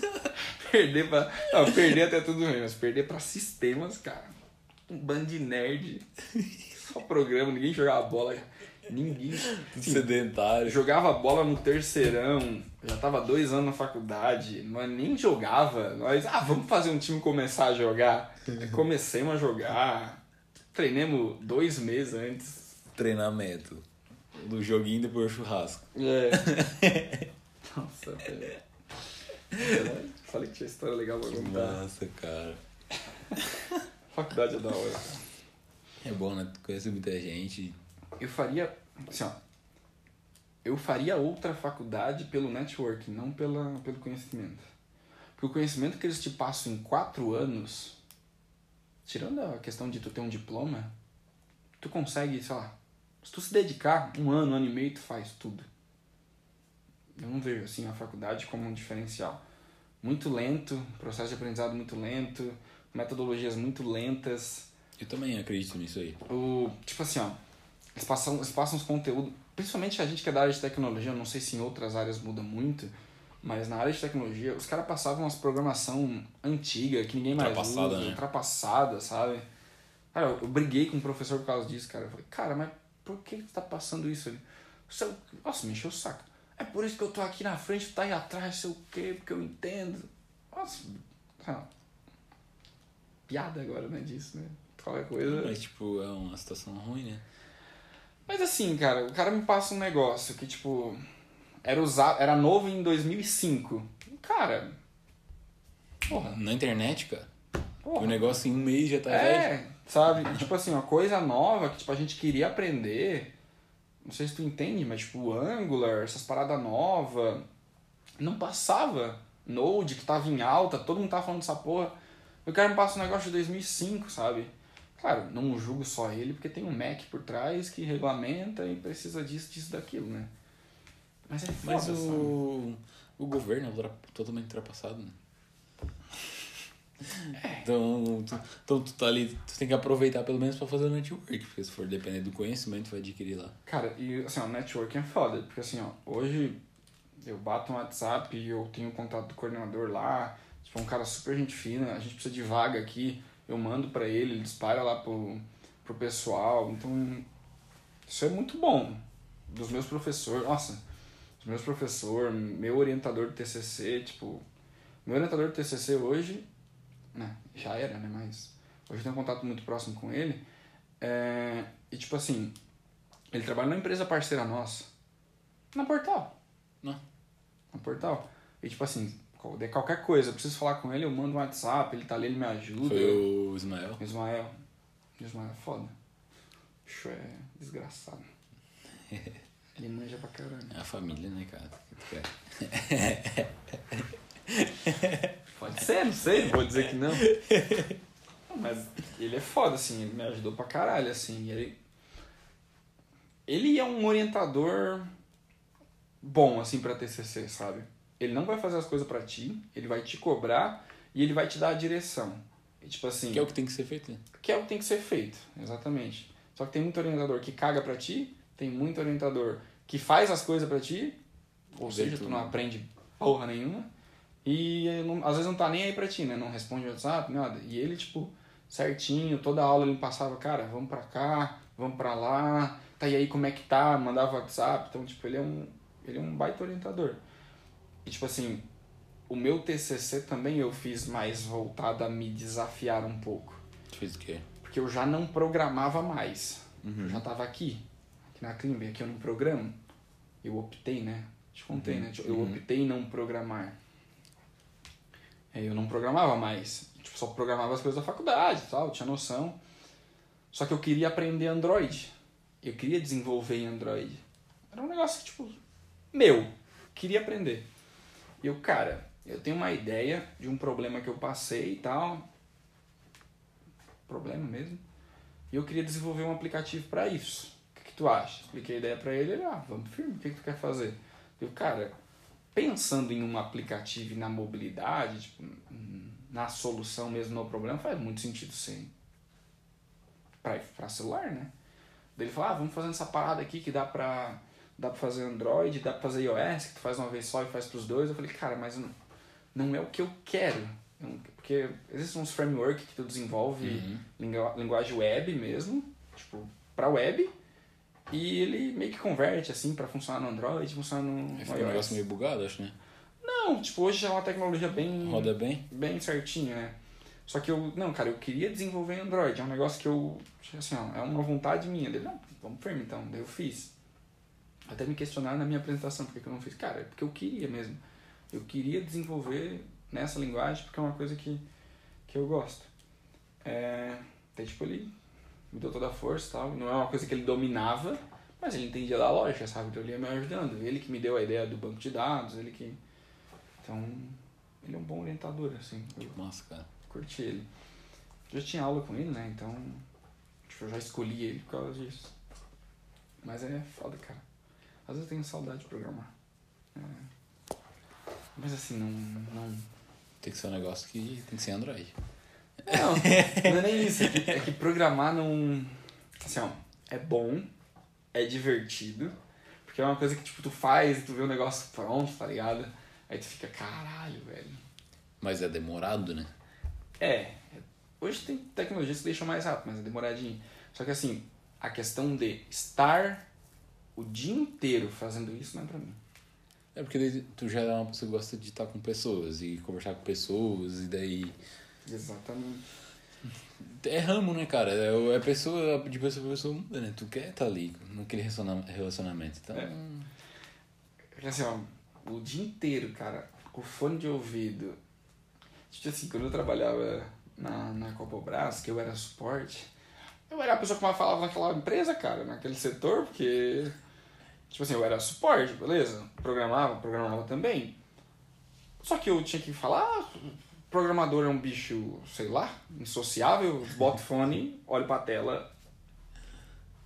[SPEAKER 2] perder pra. Não, perder até tudo bem, mas perder pra sistemas, cara. Um bando de nerd. Só programa, ninguém jogava bola. Ninguém.
[SPEAKER 1] Tudo sedentário.
[SPEAKER 2] Jogava bola no terceirão, já tava dois anos na faculdade, nós nem jogava. Nós, ah, vamos fazer um time começar a jogar. Aí Comecemos a jogar, treinemos dois meses antes.
[SPEAKER 1] Treinamento. Do joguinho depois do churrasco.
[SPEAKER 2] É. Nossa, velho. Falei que tinha história legal pra contar.
[SPEAKER 1] Nossa, cara.
[SPEAKER 2] Faculdade é da hora. cara.
[SPEAKER 1] É bom, né? Tu conhece muita gente.
[SPEAKER 2] Eu faria, assim, ó. Eu faria outra faculdade pelo networking, não pela, pelo conhecimento. Porque o conhecimento que eles te passam em quatro anos, tirando a questão de tu ter um diploma, tu consegue, sei lá, se tu se dedicar um ano, um ano e meio, tu faz tudo. Eu não vejo, assim, a faculdade como um diferencial. Muito lento, processo de aprendizado muito lento, metodologias muito lentas,
[SPEAKER 1] Eu também acredito nisso aí.
[SPEAKER 2] o tipo assim ó eles passam eles passam os conteúdos principalmente a gente que é da área de tecnologia eu não sei se em outras áreas muda muito mas na área de tecnologia os caras passavam umas programação antiga que ninguém mais
[SPEAKER 1] Ultrapassada,
[SPEAKER 2] usa
[SPEAKER 1] né?
[SPEAKER 2] ultrapassada sabe cara eu, eu briguei com o professor por causa disso cara eu falei cara mas por que tu tá passando isso ele Seu- nossa me encheu o saco é por isso que eu tô aqui na frente tu tá aí atrás sei o quê porque eu entendo nossa lá. piada agora né disso né qualquer coisa
[SPEAKER 1] Mas, tipo, é uma situação ruim, né?
[SPEAKER 2] Mas assim, cara, o cara me passa um negócio que, tipo, era usado, era novo em 2005. Cara, porra,
[SPEAKER 1] Na internet, cara.
[SPEAKER 2] porra.
[SPEAKER 1] O negócio em um mês já tá velho.
[SPEAKER 2] É, sabe? Tipo assim, uma coisa nova que tipo, a gente queria aprender. Não sei se tu entende, mas tipo, o Angular, essas paradas novas, não passava. Node, que tava em alta, todo mundo tava falando dessa porra. O cara me passa um negócio de 2005, sabe? Claro, não julgo só ele, porque tem um Mac por trás que regulamenta e precisa disso, disso, daquilo, né? Mas é foda,
[SPEAKER 1] Mas
[SPEAKER 2] sabe?
[SPEAKER 1] o, o governo é totalmente ultrapassado, né? Então tu, então tu tá ali, tu tem que aproveitar pelo menos pra fazer o network, porque se for depender do conhecimento, vai adquirir lá.
[SPEAKER 2] Cara, e assim, ó, networking é foda, porque assim, ó, hoje eu bato no WhatsApp e eu tenho contato do coordenador lá, tipo, é um cara super gente fina, a gente precisa de vaga aqui, eu mando pra ele, ele dispara lá pro, pro pessoal, então isso é muito bom. Dos meus professores, nossa, dos meus professores, meu orientador do TCC, tipo, meu orientador do TCC hoje, né, já era, né, mas hoje eu tenho um contato muito próximo com ele, é, e tipo assim, ele trabalha numa empresa parceira nossa. Na Portal.
[SPEAKER 1] Não.
[SPEAKER 2] Na Portal. E tipo assim, de qualquer coisa, eu preciso falar com ele, eu mando um WhatsApp, ele tá ali, ele me ajuda.
[SPEAKER 1] Foi o Ismael.
[SPEAKER 2] Ismael. Ismael é foda. Bicho é desgraçado. Ele manja pra caralho.
[SPEAKER 1] É a família, né, cara?
[SPEAKER 2] Pode ser, não sei, não vou dizer que não. Mas ele é foda, assim, ele me ajudou pra caralho, assim. Ele, ele é um orientador bom, assim, pra TCC, sabe? Ele não vai fazer as coisas pra ti, ele vai te cobrar e ele vai te dar a direção. E, tipo assim,
[SPEAKER 1] Que é o que tem que ser feito, né?
[SPEAKER 2] que é o que tem que ser feito, exatamente. Só que tem muito orientador que caga pra ti, tem muito orientador que faz as coisas pra ti, ou seja, tu não aprende porra nenhuma, e não- às vezes não tá nem aí pra ti, né? Não responde WhatsApp, nada. E ele, tipo, certinho, toda aula ele passava, cara, vamos pra cá, vamos pra lá, tá e aí como é que tá? Mandava WhatsApp, então, tipo, ele é um, ele é um baita orientador. E, tipo assim, o meu TCC também eu fiz mais voltado a me desafiar um pouco.
[SPEAKER 1] Fez o quê?
[SPEAKER 2] Porque eu já não programava mais.
[SPEAKER 1] Uhum.
[SPEAKER 2] Eu já estava aqui, aqui na Climb, aqui eu não programo. Eu optei, né? Te contei, né? Eu
[SPEAKER 1] Uhum.
[SPEAKER 2] optei em não programar. Eu não programava mais. Tipo, só programava as coisas da faculdade tal, eu tinha noção. Só que eu queria aprender Android. Eu queria desenvolver em Android. Era um negócio, tipo, meu. Queria aprender. E eu, cara, eu tenho uma ideia de um problema que eu passei e tal. Problema mesmo. E eu queria desenvolver um aplicativo para isso. O que, que tu acha? Expliquei a ideia para ele, ele, ah, vamos firme, o que, que tu quer fazer? Eu, cara, pensando em um aplicativo e na mobilidade, tipo, hum, na solução mesmo no problema, faz muito sentido sim. Pra celular, né? Daí ele falou, ah, vamos fazendo essa parada aqui que dá pra, dá pra fazer Android, dá pra fazer iOS, que tu faz uma vez só e faz pros dois. Eu falei, cara, mas não, não é o que eu quero. Porque existem uns frameworks que tu desenvolve
[SPEAKER 1] Uhum.
[SPEAKER 2] lingua- linguagem web mesmo, tipo, pra web, e ele meio que converte, assim, pra funcionar no Android, funcionar no,
[SPEAKER 1] Aí Fica um negócio meio bugado, acho, né?
[SPEAKER 2] Não, tipo, hoje já é uma tecnologia bem,
[SPEAKER 1] Roda bem.
[SPEAKER 2] bem certinha, né? Só que eu, não, cara, eu queria desenvolver em Android, é um negócio que eu, assim, ó, é uma vontade minha. Dele, não, vamos firme então, daí eu fiz. Até me questionaram na minha apresentação por que que eu não fiz. Cara, é porque eu queria mesmo. Eu queria desenvolver nessa linguagem porque é uma coisa que, que eu gosto. É, até tipo, ele me deu toda a força e tal. Não é uma coisa que ele dominava, mas ele entendia da lógica, sabe? Então ele ia me ajudando. Ele que me deu a ideia do banco de dados, ele que. Então, ele é um bom orientador, assim. Eu
[SPEAKER 1] Massa, cara.
[SPEAKER 2] curti ele. Já tinha aula com ele, né? Então, tipo, eu já escolhi ele por causa disso. Mas é foda, cara. Às vezes eu tenho saudade de programar. É. Mas assim, não. não...
[SPEAKER 1] Tem que ser um negócio que tem que ser Android.
[SPEAKER 2] Não, não é nem isso. É que, é que programar não. Assim, ó, é bom, é divertido, porque é uma coisa que tipo, tu faz e tu vê o negócio pronto, tá ligado? Aí tu fica, caralho, velho.
[SPEAKER 1] Mas é demorado, né?
[SPEAKER 2] É, hoje tem tecnologias que deixam mais rápido, mas é demoradinho. Só que assim, a questão de estar o dia inteiro fazendo isso não é pra mim.
[SPEAKER 1] É porque tu já é uma pessoa que gosta de estar com pessoas e conversar com pessoas e daí.
[SPEAKER 2] Exatamente.
[SPEAKER 1] É ramo, né, cara? É, é pessoa, de pessoa pra pessoa muda, né? Tu quer estar ali naquele relaciona- relacionamento. Então.
[SPEAKER 2] É. Assim, ó, o dia inteiro, cara, com fone de ouvido. Tipo assim, quando eu trabalhava na, na Copobras, que eu era suporte, eu era a pessoa que mais falava naquela empresa, cara, naquele setor, porque Tipo assim, eu era suporte, beleza? Programava, programava também. Só que eu tinha que falar, programador é um bicho, sei lá, insociável, bota fone, olha pra tela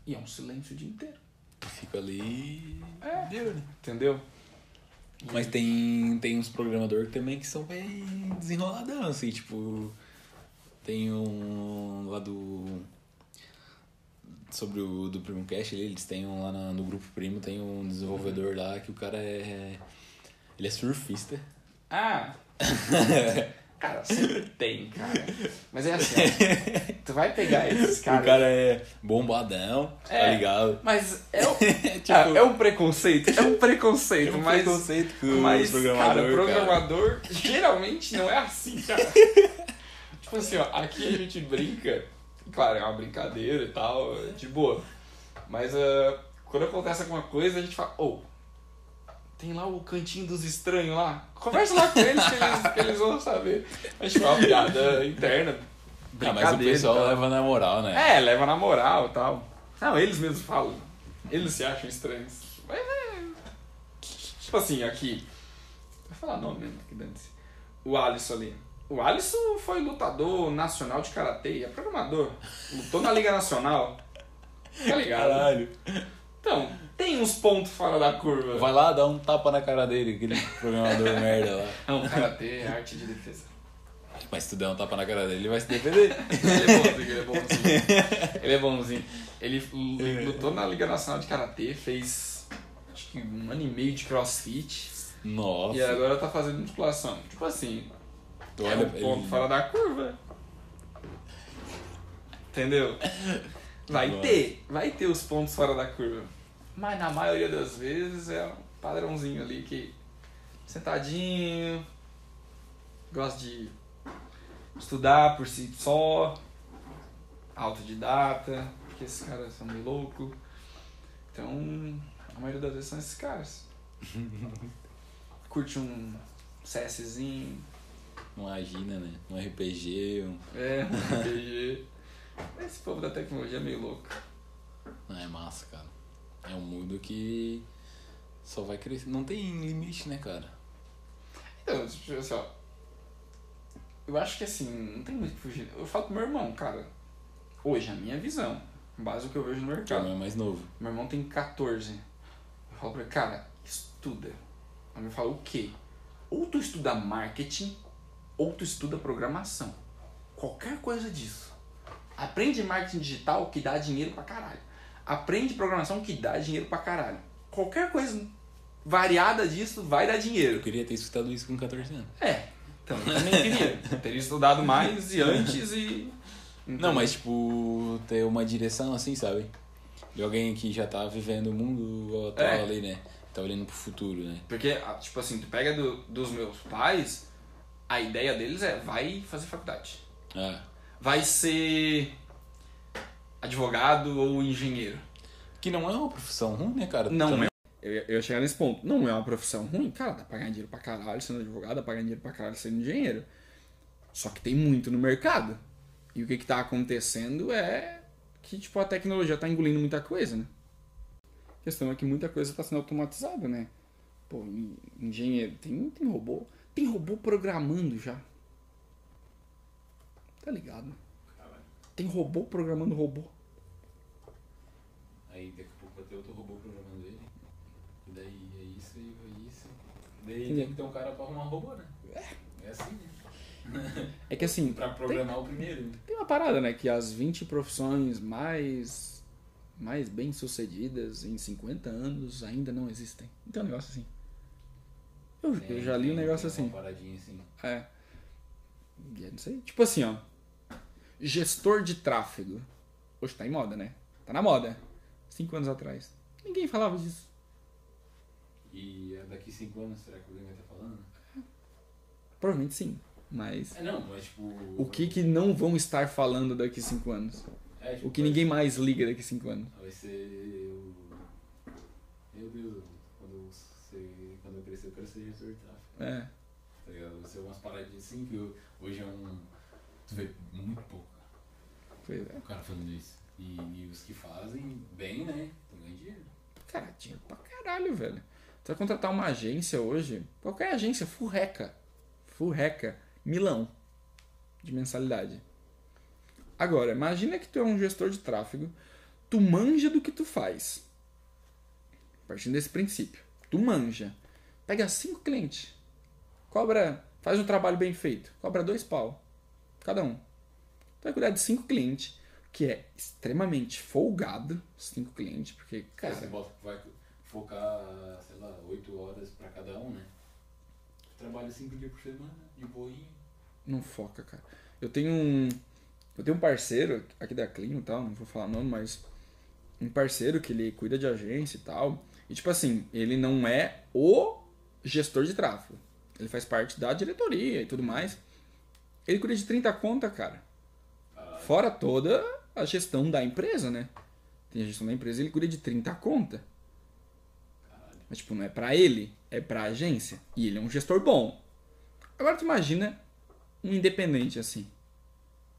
[SPEAKER 2] e é um silêncio o dia inteiro.
[SPEAKER 1] Fica ali.
[SPEAKER 2] É.
[SPEAKER 1] Deu, né?
[SPEAKER 2] Entendeu?
[SPEAKER 1] Mas tem, tem uns programadores também que são bem desenroladão, assim, tipo. Tem um lá do. Sobre o do Primo Cash, eles têm um lá na- no grupo Primo, tem um desenvolvedor lá que o cara é. Ele é surfista.
[SPEAKER 2] Ah! cara, sempre tem, cara. Mas é assim, ó, tu vai pegar esses
[SPEAKER 1] o
[SPEAKER 2] caras.
[SPEAKER 1] cara é bombadão, tá
[SPEAKER 2] É.
[SPEAKER 1] ligado?
[SPEAKER 2] Mas é, o-
[SPEAKER 1] Tipo,
[SPEAKER 2] ah, é um preconceito, é um preconceito,
[SPEAKER 1] é um
[SPEAKER 2] mas.
[SPEAKER 1] preconceito com
[SPEAKER 2] Mas,
[SPEAKER 1] os programadores,
[SPEAKER 2] cara,
[SPEAKER 1] cara.
[SPEAKER 2] programador geralmente não é assim, cara. tipo assim, ó, aqui a gente brinca, claro, é uma brincadeira e tal, de boa. Mas ah, quando acontece alguma coisa, a gente fala, ô, tem lá o cantinho dos estranhos lá. Conversa lá com eles que eles, que eles vão saber. A gente fala uma piada interna.
[SPEAKER 1] Ah, mas o pessoal
[SPEAKER 2] tal.
[SPEAKER 1] leva na moral, né?
[SPEAKER 2] É, leva na moral e tal. Não, eles mesmos falam. Eles se acham estranhos. Mas é. Tipo assim, aqui. Vou falar nome mesmo, que dane-se. O Alisson ali. O Alisson foi lutador nacional de karatê, é programador. Lutou na Liga Nacional. Tá ligado?
[SPEAKER 1] Caralho.
[SPEAKER 2] Então, tem uns pontos fora da curva.
[SPEAKER 1] Vai lá, dá um tapa na cara dele, aquele programador merda lá.
[SPEAKER 2] Não, karatê é arte de defesa.
[SPEAKER 1] Mas se tu der um tapa na cara dele, ele vai se defender.
[SPEAKER 2] Ele é bonzinho, ele é bonzinho. Ele é bonzinho. Ele lu- lutou na Liga Nacional de Karatê, fez acho que um ano e meio de crossfit.
[SPEAKER 1] Nossa.
[SPEAKER 2] E agora tá fazendo musculação. Tipo assim,
[SPEAKER 1] tu
[SPEAKER 2] é
[SPEAKER 1] olha
[SPEAKER 2] um
[SPEAKER 1] pra
[SPEAKER 2] ponto
[SPEAKER 1] ele.
[SPEAKER 2] fora da curva. Entendeu? Vai
[SPEAKER 1] Nossa.
[SPEAKER 2] ter, vai ter os pontos fora da curva. Mas na maioria das vezes é um padrãozinho ali que sentadinho, gosta de estudar por si só, autodidata, porque esses caras são meio loucos. Então, a maioria das vezes são esses caras. Curte um CSzinho,
[SPEAKER 1] Uma agina, né? Um RPG, um...
[SPEAKER 2] é, um RPG. Esse povo da tecnologia é meio louco.
[SPEAKER 1] Não, é massa, cara. É um mundo que só vai crescer. Não tem limite, né, cara?
[SPEAKER 2] Então, tipo assim, ó. Eu acho que assim, não tem muito o que fugir. Eu falo pro meu irmão, cara. Hoje, a minha visão, com base no que eu vejo no
[SPEAKER 1] é
[SPEAKER 2] mercado.
[SPEAKER 1] meu mais novo.
[SPEAKER 2] Meu irmão tem 14. Eu falo pra ele, cara, estuda. Aí eu falo, o quê? Ou tu estuda marketing, ou tu estuda programação. Qualquer coisa disso. Aprende marketing digital que dá dinheiro pra caralho. Aprende programação que dá dinheiro pra caralho. Qualquer coisa variada disso vai dar dinheiro.
[SPEAKER 1] Eu queria ter escutado isso com 14 anos.
[SPEAKER 2] É, então eu também queria. Teria estudado mais e antes e.
[SPEAKER 1] Não, mas tipo, ter uma direção assim, sabe? De alguém que já tá vivendo o mundo atual
[SPEAKER 2] É.
[SPEAKER 1] ali, né? Tá olhando pro futuro, né?
[SPEAKER 2] Porque, ah, tipo assim, tu pega do- dos meus pais, a ideia deles é vai fazer faculdade.
[SPEAKER 1] Ah,
[SPEAKER 2] Vai ser advogado ou engenheiro.
[SPEAKER 1] que não é uma profissão ruim, né, cara?
[SPEAKER 2] Não
[SPEAKER 1] Também-
[SPEAKER 2] é. Eu, ia- eu ia chegar nesse ponto. Não é uma profissão ruim. Cara, dá pra ganhar dinheiro pra caralho sendo advogado, dá pra ganhar dinheiro pra caralho sendo engenheiro. Só que tem muito no mercado. E o que que tá acontecendo é que, tipo, a tecnologia tá engolindo muita coisa, né? A questão é que muita coisa tá sendo automatizada, né? Pô, en- engenheiro, tem, tem robô. Tem robô programando já. Tá ligado? Tem robô programando robô.
[SPEAKER 1] Aí daqui a pouco vai ter outro robô programando ele. E daí é isso e é isso. Daí
[SPEAKER 2] Entendeu?
[SPEAKER 1] tem que ter um cara pra arrumar robô, né? É assim, né?
[SPEAKER 2] É que assim,
[SPEAKER 1] Pra programar o primeiro. né?
[SPEAKER 2] Tem uma parada, né? Que as 20 profissões mais, mais bem sucedidas em 50 anos ainda não existem. Não tem um negócio assim. Eu, eu
[SPEAKER 1] Tem-
[SPEAKER 2] já li um
[SPEAKER 1] tem-
[SPEAKER 2] negócio
[SPEAKER 1] tem
[SPEAKER 2] assim.
[SPEAKER 1] Uma paradinha assim.
[SPEAKER 2] É. E é Não sei. Tipo assim, ó. Gestor de tráfego. Hoje tá em moda, né? Tá na moda. Cinco anos atrás. Ninguém falava disso.
[SPEAKER 1] E é daqui cinco anos, será que alguém vai estar falando?
[SPEAKER 2] Provavelmente sim. Mas
[SPEAKER 1] É não, mas tipo.
[SPEAKER 2] o que que não vão estar falando daqui cinco anos?
[SPEAKER 1] É, tipo,
[SPEAKER 2] O que ninguém mais liga daqui cinco anos?
[SPEAKER 1] Vai ser o. Meu Deus, quando eu, ser, quando eu crescer, eu quero ser gestor de tráfego.
[SPEAKER 2] É.
[SPEAKER 1] Tá ligado? Vai ser umas paradinhas assim que eu- hoje é um. Tu vê muito pouco
[SPEAKER 2] Pois é.
[SPEAKER 1] o cara falando isso. E, e os que fazem bem, né? Estão ganhando dinheiro.
[SPEAKER 2] Cara, dinheiro pra caralho, velho. Você vai contratar uma agência hoje, qualquer agência, furreca. Furreca. Milão de mensalidade. Agora, imagina que tu é um gestor de tráfego, tu manja do que tu faz. Partindo desse princípio. Tu manja. Pega cinco clientes. Cobra. Faz um trabalho bem feito. Cobra dois pau. Cada um. Tu vai cuidar de cinco clientes, que é extremamente folgado, cinco clientes, porque, cara.
[SPEAKER 1] Você bota, vai focar, sei lá, oito horas pra cada um, né? Trabalha cinco dias por semana, de boinha.
[SPEAKER 2] Não foca, cara. Eu tenho um. Eu tenho um parceiro aqui da Clean e tal, não vou falar nome, mas. Um parceiro que ele cuida de agência e tal. E tipo assim, ele não é o gestor de tráfego. Ele faz parte da diretoria e tudo mais. Ele cuida de 30 conta, cara. Fora toda a gestão da empresa, né? Tem a gestão da empresa, ele cuida de 30 conta. Mas tipo, não é pra ele, é pra agência. E ele é um gestor bom. Agora tu imagina um independente assim.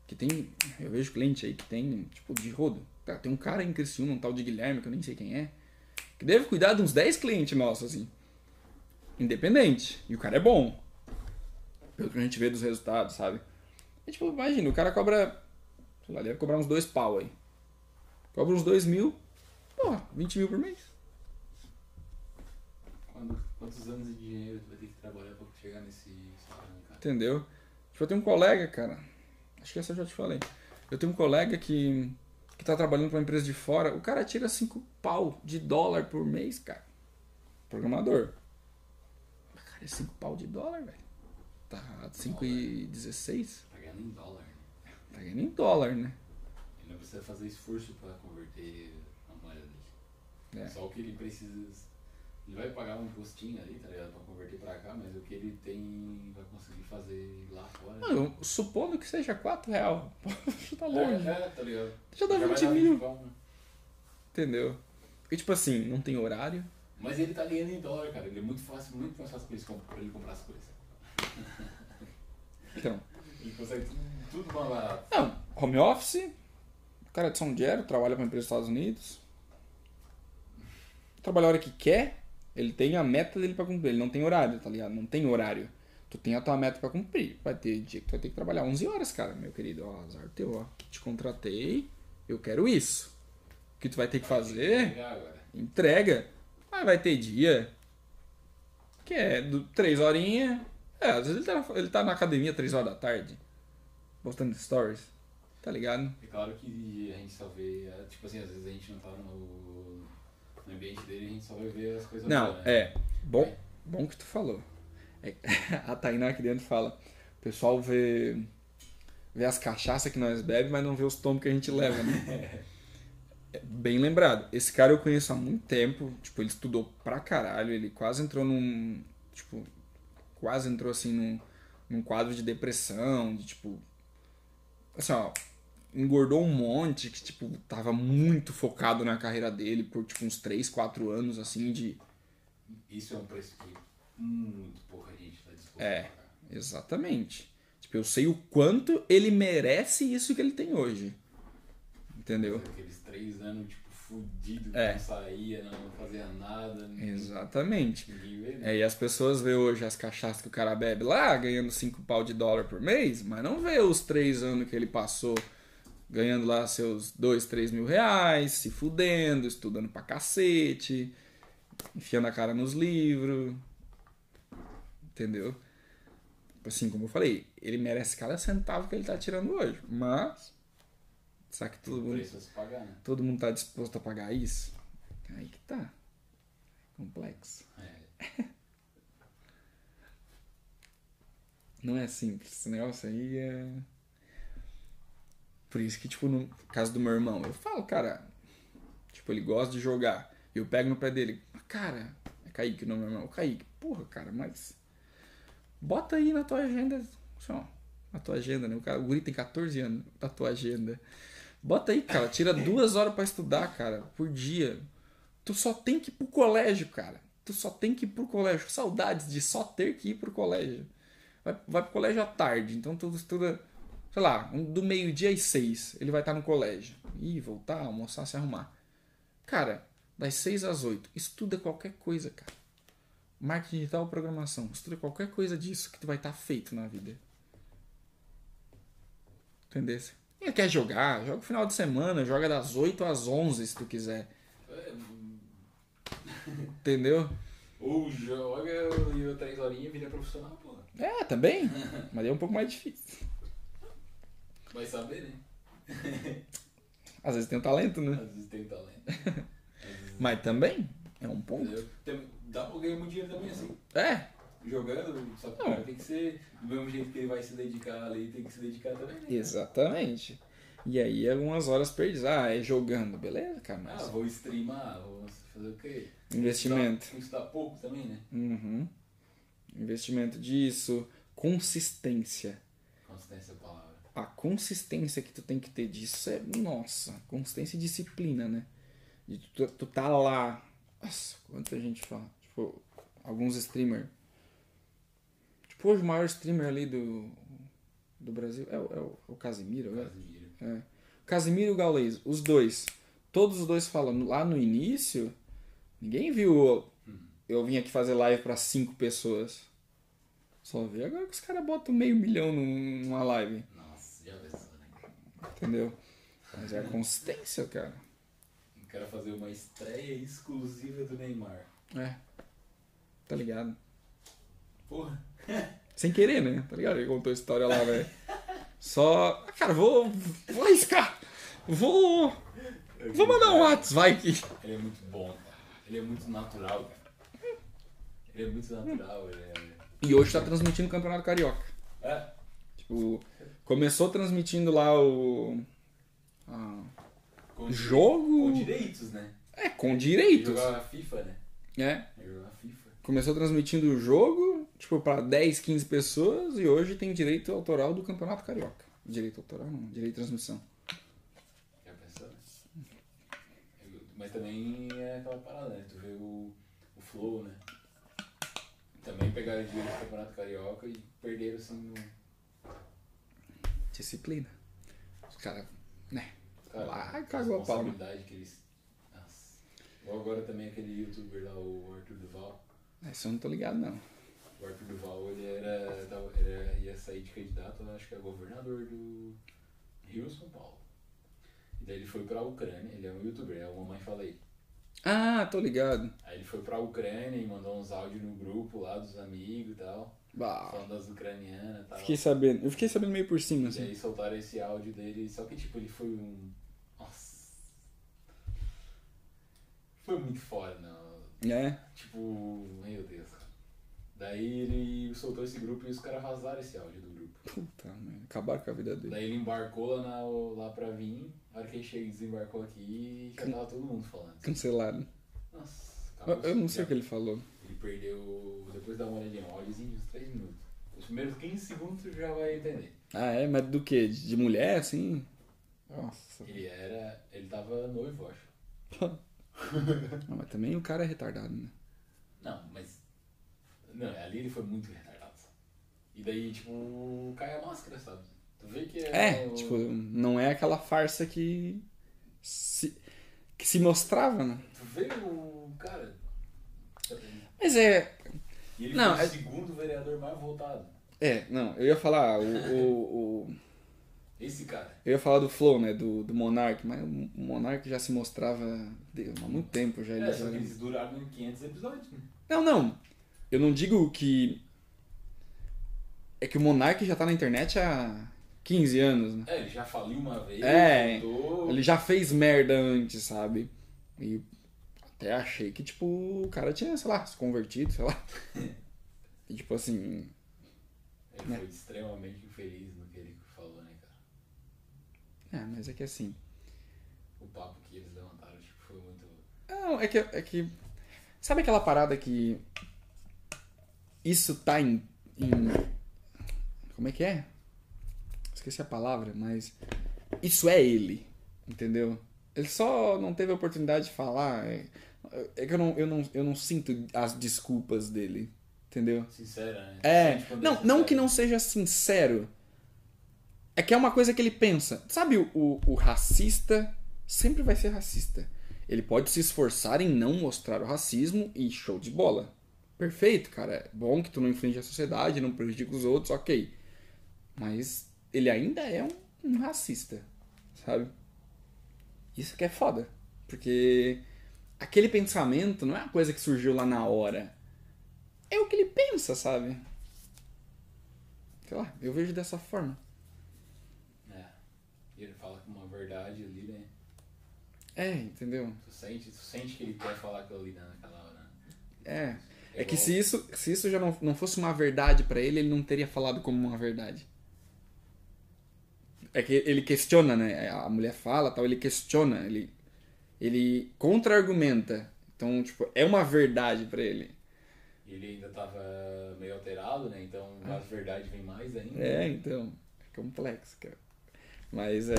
[SPEAKER 2] Que tem. Eu vejo cliente aí que tem, tipo, de rodo. Cara, tem um cara em Criciúma, um tal de Guilherme, que eu nem sei quem é. Que deve cuidar de uns 10 clientes nossos, assim. Independente. E o cara é bom. Pelo que a gente vê dos resultados, sabe? E, tipo, imagina, o cara cobra. Sei lá, deve cobrar uns dois pau aí. Cobra uns dois mil. Porra, 20 mil por mês.
[SPEAKER 1] Quando, quantos anos de dinheiro tu vai ter que trabalhar pra chegar nesse salário, cara?
[SPEAKER 2] Entendeu? Tipo, eu tenho um colega, cara. Acho que essa eu já te falei. Eu tenho um colega que, que tá trabalhando pra uma empresa de fora. O cara tira 5 pau de dólar por mês, cara. Programador. Cara, é 5 pau de dólar, velho. Tá 5,16?
[SPEAKER 1] Tá ganhando em dólar?
[SPEAKER 2] Tá ganhando em dólar, né?
[SPEAKER 1] Ele não precisa fazer esforço pra converter a moeda dele.
[SPEAKER 2] É.
[SPEAKER 1] Só o que ele precisa. Ele vai pagar um impostinho ali, tá ligado? Pra converter pra cá, mas o que ele tem vai conseguir fazer lá fora.
[SPEAKER 2] Mano, supondo que seja 4 real. Tá longe.
[SPEAKER 1] É, é, tá ligado?
[SPEAKER 2] Já dá
[SPEAKER 1] vai
[SPEAKER 2] 20
[SPEAKER 1] dar
[SPEAKER 2] mil.
[SPEAKER 1] né?
[SPEAKER 2] Entendeu? E tipo assim, não tem horário.
[SPEAKER 1] Mas ele tá ganhando em dólar, cara. Ele é muito fácil, muito mais fácil pra ele, pra ele comprar as coisas.
[SPEAKER 2] Então.
[SPEAKER 1] Ele consegue tudo, tudo mais barato.
[SPEAKER 2] Não, home office. O cara é de São Diego, trabalha pra empresa dos Estados Unidos. Trabalha a hora que quer. Ele tem a meta dele pra cumprir. Ele não tem horário, tá ligado? Não tem horário. Tu tem a tua meta pra cumprir. Vai ter dia que tu vai ter que trabalhar 11 horas, cara, meu querido. Ó, azar teu, ó. Te contratei, eu quero isso. O que tu vai ter que fazer? Entrega. Mas vai ter dia que é do, três horinhas. É, às vezes ele tá, na, ele tá na academia três horas da tarde, postando stories. Tá ligado?
[SPEAKER 1] É claro que a gente só vê, tipo assim, às vezes a gente não tá no, no ambiente dele, a gente só vai ver as coisas
[SPEAKER 2] Não,
[SPEAKER 1] boas, né?
[SPEAKER 2] é. Bom, bom que tu falou. É, a Tainá aqui dentro fala. O pessoal vê, vê as cachaças que nós bebemos, mas não vê os tomos que a gente leva, né? É, Bem lembrado. Esse cara eu conheço há muito tempo. Tipo, ele estudou pra caralho. Ele quase entrou num. Tipo, quase entrou assim num, num quadro de depressão. De tipo. Assim, ó. Engordou um monte. Que, tipo, tava muito focado na carreira dele por, tipo, uns 3, 4 anos, assim, de.
[SPEAKER 1] Isso é um preço que muito pouca gente tá disposto
[SPEAKER 2] É. Exatamente. Tipo, eu sei o quanto ele merece isso que ele tem hoje. Entendeu?
[SPEAKER 1] Aqueles três anos, tipo, fudido,
[SPEAKER 2] É.
[SPEAKER 1] não saía, não fazia nada.
[SPEAKER 2] Exatamente.
[SPEAKER 1] Vê, né?
[SPEAKER 2] É, e as pessoas vê hoje as cachaças que o cara bebe lá, ganhando 5 pau de dólar por mês, mas não vê os 3 anos que ele passou ganhando lá seus 2, 3 mil reais, se fudendo, estudando pra cacete, enfiando a cara nos livros. Entendeu? Assim, como eu falei, ele merece cada centavo que ele tá tirando hoje. Mas. Será que todo mundo,
[SPEAKER 1] pagar, né?
[SPEAKER 2] todo mundo tá disposto a pagar isso? Aí que tá. Complexo.
[SPEAKER 1] É.
[SPEAKER 2] Não é simples. Esse negócio aí é. Por isso que, tipo, no caso do meu irmão, eu falo, cara. Tipo, ele gosta de jogar. Eu pego no pé dele. Cara, é Kaique o nome do meu irmão. Kaique, porra, cara, mas. Bota aí na tua agenda. Assim, ó, na tua agenda, né? O, cara, o guri tem 14 anos. Na tua agenda. Bota aí, cara. Tira duas horas pra estudar, cara, por dia. Tu só tem que ir pro colégio, cara. Tu só tem que ir pro colégio. Saudades de só ter que ir pro colégio. Vai, vai pro colégio à tarde, então tu estuda, sei lá, do meio-dia às seis. Ele vai estar no colégio. Ih, voltar, almoçar, se arrumar. Cara, das 6 às 8. Estuda qualquer coisa, cara. Marketing digital, programação. Estuda qualquer coisa disso que tu vai estar feito na vida. Entendeu? E quer jogar? Joga no final de semana, joga das 8 às 11 se tu quiser. Entendeu?
[SPEAKER 1] Ou joga e eu três horinhas e vira profissional, pô.
[SPEAKER 2] É, também. Mas é um pouco mais difícil.
[SPEAKER 1] Vai saber, né?
[SPEAKER 2] Às vezes tem um talento, né?
[SPEAKER 1] Às vezes tem talento. Às vezes-
[SPEAKER 2] Mas também é um ponto.
[SPEAKER 1] Tem- Dá pra ganhar muito dinheiro também assim.
[SPEAKER 2] É,
[SPEAKER 1] Jogando, só que
[SPEAKER 2] Não.
[SPEAKER 1] cara tem que ser. Do mesmo jeito que ele vai se dedicar ali, tem que se dedicar também, né?
[SPEAKER 2] exatamente. E aí algumas horas perdidas. Ah, é jogando, beleza, cara,
[SPEAKER 1] Ah,
[SPEAKER 2] mas
[SPEAKER 1] vou streamar, vou fazer o quê?
[SPEAKER 2] investimento.
[SPEAKER 1] Tem que estudar pouco também, né?
[SPEAKER 2] Uhum. Investimento disso, consistência.
[SPEAKER 1] Consistência é a palavra.
[SPEAKER 2] A consistência que tu tem que ter disso é, nossa, consistência e disciplina, né? Tu, tu tá lá. Nossa, quanta gente fala. Tipo, alguns streamers. Hoje o maior streamer ali do, do Brasil é, o- é é o Casimiro, né?
[SPEAKER 1] Casimiro.
[SPEAKER 2] É. Casimiro e o Gaules, os dois. Todos os dois falam. Lá no início, ninguém viu eu vim aqui fazer live pra cinco pessoas. Só vi agora que os caras botam meio milhão num- numa live.
[SPEAKER 1] Nossa, já pensou, né?
[SPEAKER 2] Entendeu? Mas é a consistência, cara.
[SPEAKER 1] Eu quero fazer uma estreia exclusiva do Neymar.
[SPEAKER 2] É. Tá ligado?
[SPEAKER 1] Porra.
[SPEAKER 2] Sem querer, né? Tá ligado? Ele contou a história lá, velho. Só. Cara, vou. Vou arriscar. Vou. Vou mandar um WhatsApp, vai que.
[SPEAKER 1] Ele é muito bom, cara. Ele é muito natural, cara. Ele é muito natural, ele é.
[SPEAKER 2] E hoje tá transmitindo o Campeonato Carioca.
[SPEAKER 1] É.
[SPEAKER 2] Tipo, começou transmitindo lá o. ah,
[SPEAKER 1] Com
[SPEAKER 2] Jogo?
[SPEAKER 1] Com direitos, né?
[SPEAKER 2] é, com
[SPEAKER 1] Ele
[SPEAKER 2] direitos.
[SPEAKER 1] jogava FIFA, né?
[SPEAKER 2] É.
[SPEAKER 1] Ele jogava FIFA.
[SPEAKER 2] Começou transmitindo o jogo, tipo, pra 10, 15 pessoas e hoje tem direito autoral do Campeonato Carioca. Direito autoral não, direito de transmissão.
[SPEAKER 1] Já pensou, né? Mas também é aquela parada, né? Tu vê o, o Flow, né? Também pegaram dinheiro do Campeonato Carioca e perderam assim no.
[SPEAKER 2] Disciplina. Os caras, né?
[SPEAKER 1] Cara,
[SPEAKER 2] Lá, cagou a pau, né?
[SPEAKER 1] que eles. Nossa. Ou agora também aquele youtuber lá, o Arthur Duval.
[SPEAKER 2] Esse eu não tô ligado, não.
[SPEAKER 1] O Arthur Duval, ele era, tava- ele era- ia sair de candidato, acho que é governador do Rio São Paulo. E daí ele foi pra Ucrânia, ele é um youtuber, é o Mamãe Falei.
[SPEAKER 2] Ah, tô ligado.
[SPEAKER 1] Aí ele foi pra Ucrânia e mandou uns áudios no grupo lá dos amigos e tal,
[SPEAKER 2] Bah,
[SPEAKER 1] falando das ucranianas e tal.
[SPEAKER 2] fiquei sabendo. Eu fiquei sabendo meio por cima,
[SPEAKER 1] E
[SPEAKER 2] assim.
[SPEAKER 1] daí soltaram esse áudio dele, só que tipo, ele foi um. Nossa. Foi muito fora, não.
[SPEAKER 2] É.
[SPEAKER 1] Tipo, meu Deus. Daí ele soltou esse grupo e os caras vazaram esse áudio do grupo.
[SPEAKER 2] Puta, mano. Acabaram com a vida dele.
[SPEAKER 1] Daí ele embarcou lá, na, lá pra vir, a hora que ele chega, desembarcou aqui já tava todo mundo falando.
[SPEAKER 2] Cancelado.
[SPEAKER 1] Nossa,
[SPEAKER 2] Eu,
[SPEAKER 1] acabou.
[SPEAKER 2] eu não sei
[SPEAKER 1] Já-
[SPEAKER 2] o que ele falou.
[SPEAKER 1] Ele perdeu, depois dá uma olhadinha, um áudiozinho de uns 3 minutos. Os primeiros 15 segundos tu já vai entender.
[SPEAKER 2] Ah, é? Mas do que? De mulher, assim? Nossa.
[SPEAKER 1] Ele era, ele tava noivo, eu acho.
[SPEAKER 2] Ah, mas também o cara é retardado, né?
[SPEAKER 1] Não, mas. Não, ali ele foi muito retardado. E daí, tipo, cai a máscara, sabe? Tu vê que é.
[SPEAKER 2] É,
[SPEAKER 1] o-
[SPEAKER 2] tipo, não é aquela farsa que se, que se mostrava, né?
[SPEAKER 1] Tu vê o cara.
[SPEAKER 2] Mas é.
[SPEAKER 1] E ele
[SPEAKER 2] Não,
[SPEAKER 1] foi
[SPEAKER 2] é-
[SPEAKER 1] o segundo vereador mais votado.
[SPEAKER 2] É, não, eu ia falar, o, o, o-
[SPEAKER 1] Esse cara.
[SPEAKER 2] eu ia falar do Flow, né? Do, do Monark, mas o Monark já se mostrava Deus, há muito tempo já.
[SPEAKER 1] É,
[SPEAKER 2] era-
[SPEAKER 1] eles duraram em 500 episódios. Né?
[SPEAKER 2] Não, não. Eu não digo que. É que o Monark já tá na internet há 15 anos, né?
[SPEAKER 1] É, ele já faliu uma vez,
[SPEAKER 2] É,
[SPEAKER 1] voltou.
[SPEAKER 2] Ele já fez merda antes, sabe? E até achei que, tipo, o cara tinha, sei lá, se convertido, sei lá. E, tipo assim.
[SPEAKER 1] Ele
[SPEAKER 2] né?
[SPEAKER 1] foi extremamente infeliz no que ele falou, né, cara?
[SPEAKER 2] É, mas é que assim.
[SPEAKER 1] O papo que eles levantaram, tipo, foi muito.
[SPEAKER 2] Não, é que. É que sabe aquela parada que. Isso tá em. em- como é que é? Esqueci a palavra, mas. Isso é ele. Entendeu? Ele só não teve a oportunidade de falar. É, é que eu não, eu, não, eu não sinto as desculpas dele. Entendeu?
[SPEAKER 1] Sincera, né?
[SPEAKER 2] É. Não,
[SPEAKER 1] sincero.
[SPEAKER 2] não que não seja sincero. É que é uma coisa que ele pensa. Sabe, o, o, o racista sempre vai ser racista. Ele pode se esforçar em não mostrar o racismo e show de bola. Perfeito, cara. É bom que tu não infringe a sociedade, não prejudica os outros, ok. Mas ele ainda é um, um racista, sabe? Isso que é foda. Porque aquele pensamento não é uma coisa que surgiu lá na hora. É o que ele pensa, sabe? Sei lá, eu vejo dessa forma.
[SPEAKER 1] É. E ele fala com uma verdade ali, né?
[SPEAKER 2] É, entendeu?
[SPEAKER 1] Tu sente, tu sente que ele quer falar aquilo ali né, naquela hora. né?
[SPEAKER 2] É. É que se isso, se isso já não, não fosse uma verdade pra ele, ele não teria falado como uma verdade. É que ele questiona, né? A mulher fala, tal, ele questiona, ele ele contra-argumenta. Então, tipo, é uma verdade pra ele.
[SPEAKER 1] Ele ainda tava meio alterado, né? Então a verdade vem mais ainda.
[SPEAKER 2] É, então, é complexo, cara. Mas é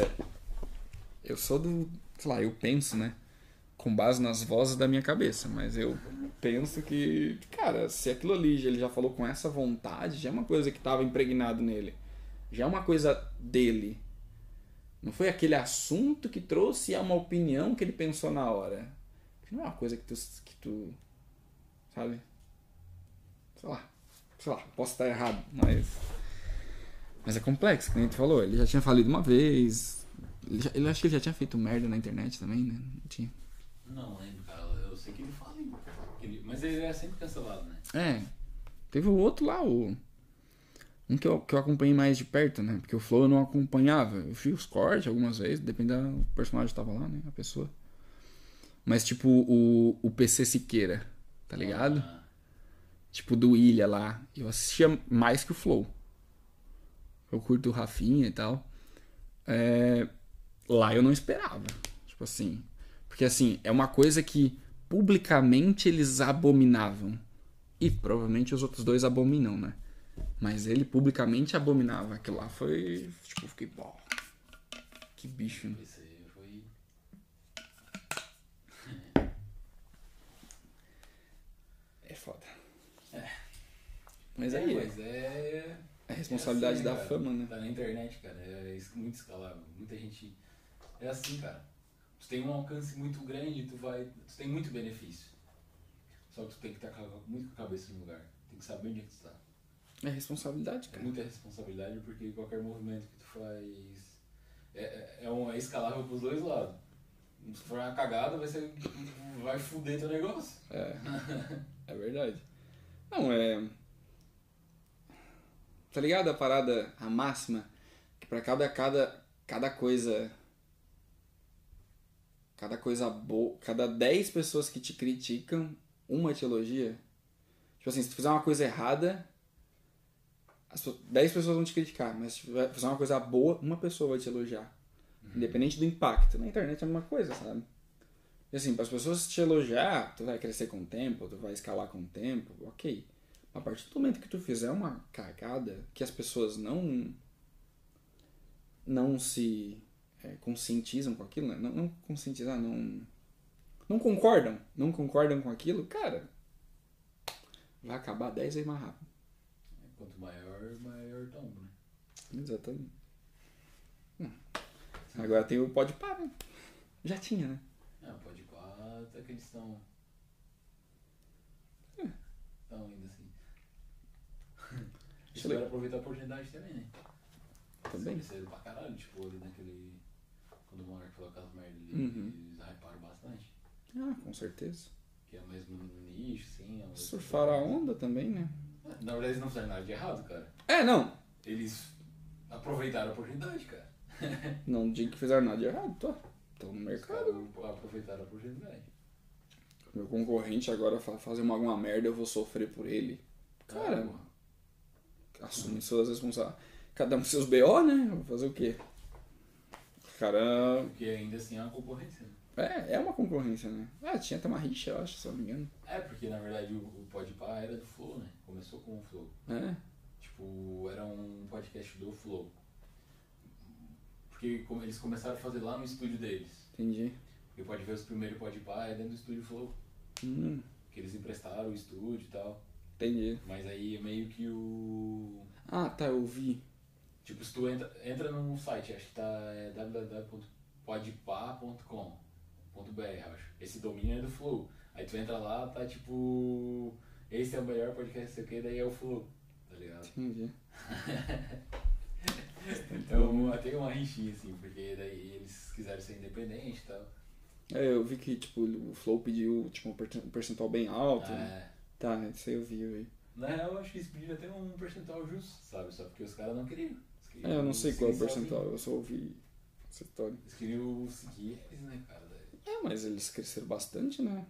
[SPEAKER 2] eu sou do, sei lá, eu penso, né? Com base nas vozes da minha cabeça, mas eu penso que, cara, se aquilo ali ele já falou com essa vontade, já é uma coisa que estava impregnado nele. Já é uma coisa dele. Não foi aquele assunto que trouxe a uma opinião que ele pensou na hora. Não é uma coisa que tu, que tu sabe? Sei lá. Sei lá, posso estar errado, mas mas é complexo, como a gente falou. Ele já tinha falido uma vez. Ele, já, ele acho que ele já tinha feito merda na internet também, né? Não tinha.
[SPEAKER 1] Não lembro, cara. Eu sei que ele fala. Mas ele é sempre cancelado, né?
[SPEAKER 2] É. Teve o outro lá, o. Um que eu, que eu acompanhei mais de perto, né? Porque o Flow eu não acompanhava. Eu fiz os cortes algumas vezes, depende do personagem que tava lá, né? A pessoa. Mas tipo o, o PC Siqueira, tá ligado?
[SPEAKER 1] Ah,
[SPEAKER 2] Tipo do Ilha lá. Eu assistia mais que o Flow. Eu curto o Rafinha e tal. É, Lá eu não esperava. Tipo assim. Porque assim, é uma coisa que publicamente eles abominavam. E provavelmente os outros dois abominam, né? Mas ele publicamente abominava. Aquilo lá foi. Tipo, eu fiquei. Pô, que bicho, né? É foda. Mas aí,
[SPEAKER 1] é,
[SPEAKER 2] é,
[SPEAKER 1] mas é.
[SPEAKER 2] é responsabilidade
[SPEAKER 1] é assim,
[SPEAKER 2] da
[SPEAKER 1] cara.
[SPEAKER 2] fama, né?
[SPEAKER 1] Tá na internet, cara. É muito escalável. Muita gente. É assim, cara. Tu tem um alcance muito grande, tu vai. Tu tem muito benefício. Só que tu tem que estar a- muito com a cabeça no lugar. Tem que saber onde é que tu tá.
[SPEAKER 2] É responsabilidade,
[SPEAKER 1] É
[SPEAKER 2] cara.
[SPEAKER 1] muita responsabilidade porque qualquer movimento que tu faz é, é, é, um, é escalável pros dois lados. Se for uma cagada, vai ser. vai fuder teu negócio.
[SPEAKER 2] É. É verdade. Não, é. Tá ligado a parada, a máxima? Que pra cada, cada, cada coisa. Cada coisa boa. Cada 10 pessoas que te criticam, uma te elogia. Tipo assim, se tu fizer uma coisa errada, as pe- 10 pessoas vão te criticar. Mas se tu fizer uma coisa boa, uma pessoa vai te elogiar. Independente do impacto. Na internet é a mesma coisa, sabe? E assim, para as pessoas te elogiar, tu vai crescer com o tempo, tu vai escalar com o tempo, ok. A partir do momento que tu fizer uma cagada que as pessoas não não se é, conscientizam com aquilo, né? não, não conscientizar, não não concordam, não concordam com aquilo, cara, vai acabar 10 vezes mais rápido.
[SPEAKER 1] Quanto maior, maior tombo, né?
[SPEAKER 2] Exatamente. Hum. Agora tem o pode parar, né? Já tinha, né?
[SPEAKER 1] Ah, pode pá, até que eles estão. Estão ainda assim.
[SPEAKER 2] Deixa eu
[SPEAKER 1] aproveitar a oportunidade também, né?
[SPEAKER 2] Também.
[SPEAKER 1] Eles pra caralho, tipo, ali naquele. Quando o Monark falou aquelas merdas ali,
[SPEAKER 2] Uhum.
[SPEAKER 1] eles hyparam bastante.
[SPEAKER 2] Ah, com certeza.
[SPEAKER 1] Que é o mesmo nicho, sim. É o mesmo-
[SPEAKER 2] Surfar a onda também, né?
[SPEAKER 1] Na verdade, eles não fizeram nada de errado, cara.
[SPEAKER 2] É, não.
[SPEAKER 1] Eles aproveitaram a oportunidade, cara.
[SPEAKER 2] Não digo que fizeram nada de errado, tô. No mercado.
[SPEAKER 1] aproveitaram a oportunidade.
[SPEAKER 2] Meu concorrente agora fa- fazer uma, alguma merda, eu vou sofrer por ele. Cara,
[SPEAKER 1] porra.
[SPEAKER 2] assume suas responsabilidades. Cada um com seus BO, né? Vou fazer o quê? Cara,
[SPEAKER 1] Porque ainda assim é uma concorrência. né?
[SPEAKER 2] é, é uma concorrência, né? Ah, tinha até uma rixa, eu acho, se eu não me engano.
[SPEAKER 1] É, porque na verdade o, o Podpah era do Flow, né? Começou com o Flow.
[SPEAKER 2] É,
[SPEAKER 1] Tipo, era um podcast do Flow. Porque como eles começaram a fazer lá no estúdio deles.
[SPEAKER 2] entendi.
[SPEAKER 1] Porque pode ver os primeiros Podpah é dentro do estúdio Flow.
[SPEAKER 2] Hum,
[SPEAKER 1] Que eles emprestaram o estúdio e tal.
[SPEAKER 2] entendi.
[SPEAKER 1] Mas aí é meio que o.
[SPEAKER 2] Ah, tá, eu vi.
[SPEAKER 1] Tipo, se tu entra, entra num site, acho que tá é www.podpah.com. eu acho. Esse domínio é do Flow. Aí tu entra lá, tá tipo. Esse é o melhor podcast, sei o que, daí é o Flow, tá ligado?
[SPEAKER 2] Entendi.
[SPEAKER 1] Então até uma rixinha, assim, porque daí eles quiseram ser independentes e tal.
[SPEAKER 2] É, eu vi que, tipo, o Flow pediu, tipo, um percen- percentual bem alto. né?
[SPEAKER 1] É,
[SPEAKER 2] Tá, isso aí eu vi, eu vi.
[SPEAKER 1] na real, eu acho que eles pediram até um percentual justo, sabe? Só porque os caras não queriam.
[SPEAKER 2] É, eu não sei qual é o percentual, eu só ouvi essa história.
[SPEAKER 1] Eles queriam seguir eles, né, cara?
[SPEAKER 2] É, mas eles cresceram bastante, né?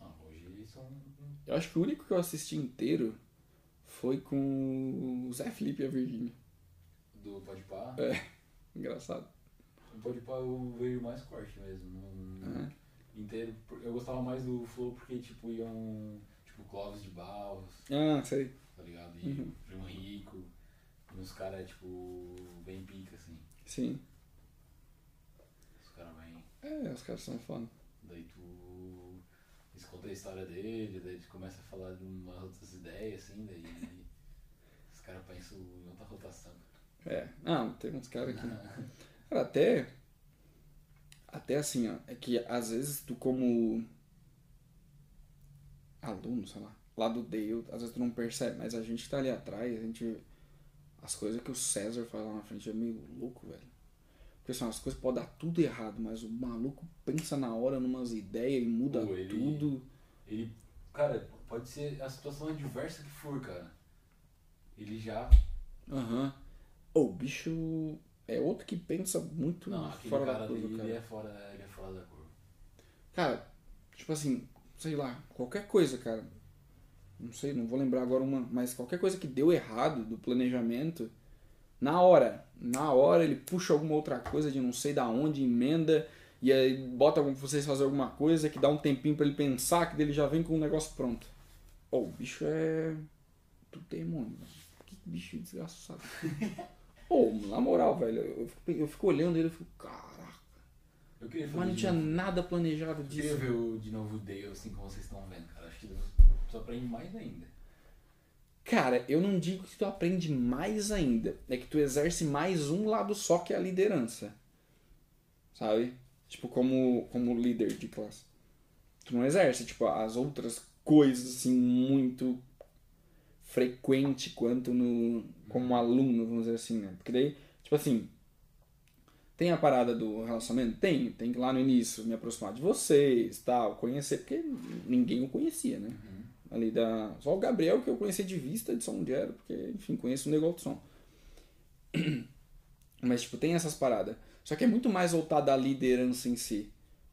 [SPEAKER 1] Ah, hoje eles são.
[SPEAKER 2] Eu acho que o único que eu assisti inteiro foi com o Zé Felipe e a Virgínia.
[SPEAKER 1] Do Podpah.
[SPEAKER 2] É, engraçado.
[SPEAKER 1] O Podpah eu vejo mais corte mesmo. Não...
[SPEAKER 2] É.
[SPEAKER 1] Inteiro. Eu gostava mais do Flow porque, tipo, iam. Tipo, Clóvis de Barros,
[SPEAKER 2] Ah, sei.
[SPEAKER 1] tá ligado? E
[SPEAKER 2] Uhum.
[SPEAKER 1] João Rico. Uns caras, tipo, bem pica, assim.
[SPEAKER 2] Sim.
[SPEAKER 1] Os caras bem.
[SPEAKER 2] É, os caras são foda.
[SPEAKER 1] Daí tu. Eles contam a história dele, daí tu começa a falar de umas outras ideias, assim, daí. os caras pensam em outra rotação.
[SPEAKER 2] É. Ah, tem uns caras que. Cara, até. Até assim, ó. É que às vezes tu, como. Aluno, sei lá. Lá do Dale, às vezes tu não percebe, mas a gente que tá ali atrás, a gente. As coisas que o César faz lá na frente é meio louco, velho. Porque assim, as coisas podem dar tudo errado, mas o maluco pensa na hora numas ideias e muda
[SPEAKER 1] Pô, ele-
[SPEAKER 2] tudo.
[SPEAKER 1] Ele. Cara, pode ser a situação adversa que for, cara. Ele já.
[SPEAKER 2] Aham. Ô, o bicho é outro que pensa muito
[SPEAKER 1] Não,
[SPEAKER 2] fora da curva,
[SPEAKER 1] ali,
[SPEAKER 2] cara.
[SPEAKER 1] ele é fora, ele é fora da curva.
[SPEAKER 2] Cara, tipo assim, sei lá, qualquer coisa, cara. Não sei, não vou lembrar agora uma, mas qualquer coisa que deu errado do planejamento, na hora, na hora ele puxa alguma outra coisa de não sei da onde, emenda e aí bota vocês fazer alguma coisa que dá um tempinho pra ele pensar que dele já vem com o negócio pronto. Ô, o bicho é do demônio, mano. Que bicho desgraçado. Ô, na moral, velho, eu fico, eu fico olhando ele e fico, caraca,
[SPEAKER 1] Eu queria
[SPEAKER 2] mas não tinha
[SPEAKER 1] novo.
[SPEAKER 2] nada planejado
[SPEAKER 1] Eu queria
[SPEAKER 2] disso.
[SPEAKER 1] ver o, de novo o Dale, assim como vocês estão vendo, cara. Tu aprende mais ainda.
[SPEAKER 2] Cara, eu não digo que tu aprende mais ainda. É que tu exerce mais um lado só que é a liderança. Sabe? Tipo, como, como líder de classe. Tu não exerce, tipo, as outras coisas, assim, muito frequente quanto no como aluno, vamos dizer assim, né? Porque daí, tipo assim, tem a parada do relacionamento? Tem. Tem que lá no início me aproximar de vocês, tal, conhecer, porque ninguém o conhecia, né? Ali da. Só o Gabriel que eu conheci de vista de São Diego, porque, enfim, conheço o negócio do som. Mas, tipo, tem essas paradas. Só que é muito mais voltado à liderança em si.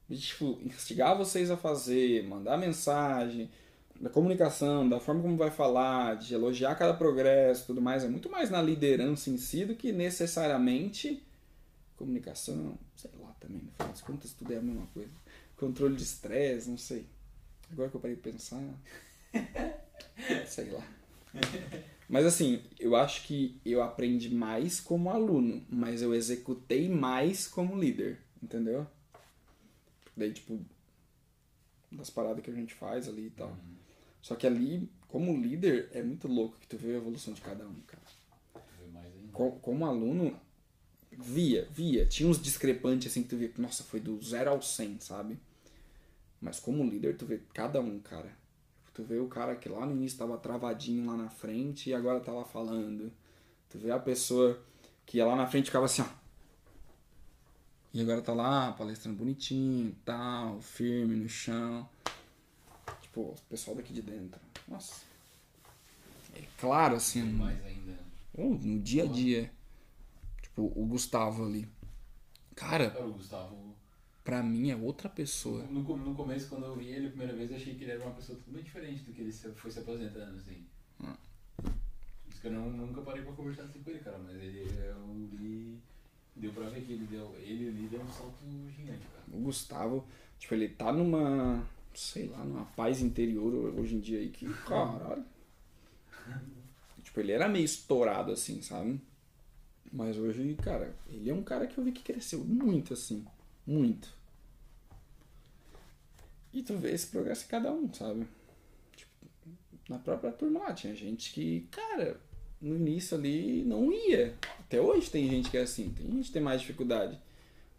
[SPEAKER 2] De, tipo, instigar vocês a fazer, mandar mensagem, da comunicação, da forma como vai falar, de elogiar cada progresso tudo mais. É muito mais na liderança em si do que necessariamente comunicação, sei lá também, no final das contas tudo é a mesma coisa. Controle de estresse, não sei. Agora que eu parei de pensar, sei lá. Mas assim, eu acho que eu aprendi mais como aluno, mas eu executei mais como líder, entendeu? Daí, tipo, das paradas que a gente faz ali e tal. Só que ali, como líder, é muito louco que tu vê a evolução de cada um, cara.
[SPEAKER 1] Ver mais ainda.
[SPEAKER 2] Co- Como aluno, via, via. Tinha uns discrepantes assim que tu via, nossa, foi do 0 ao 100, sabe? Mas como líder, tu vê cada um, cara. Tu vê o cara que lá no início tava travadinho lá na frente e agora tá lá falando. Tu vê a pessoa que ia lá na frente ficava assim, ó. E agora tá lá palestrando bonitinho, tal, firme no chão. Tipo, o pessoal daqui de dentro. Nossa. É claro, assim,
[SPEAKER 1] mais ainda.
[SPEAKER 2] Ou no dia a dia. Tipo, o Gustavo ali. Cara,
[SPEAKER 1] Cara, o Gustavo.
[SPEAKER 2] Pra mim é outra pessoa.
[SPEAKER 1] No, no, no começo, quando eu vi ele a primeira vez, eu achei que ele era uma pessoa totalmente diferente do que ele foi se aposentando, assim.
[SPEAKER 2] Ah.
[SPEAKER 1] Por isso que eu não, nunca parei pra conversar assim com ele, cara. Mas ele, eu vi. Deu pra ver que ele deu. Ele ali deu um salto gigante, cara.
[SPEAKER 2] O Gustavo, tipo, ele tá numa. Sei lá, numa paz interior hoje em dia aí que. Caralho. tipo, ele era meio estourado assim, sabe? Mas hoje, cara, ele é um cara que eu vi que cresceu muito assim. Muito. E tu vê esse progresso em cada um, sabe? Tipo, na própria turma lá, tinha gente que, cara, no início ali não ia. Até hoje tem gente que é assim, tem gente que tem mais dificuldade.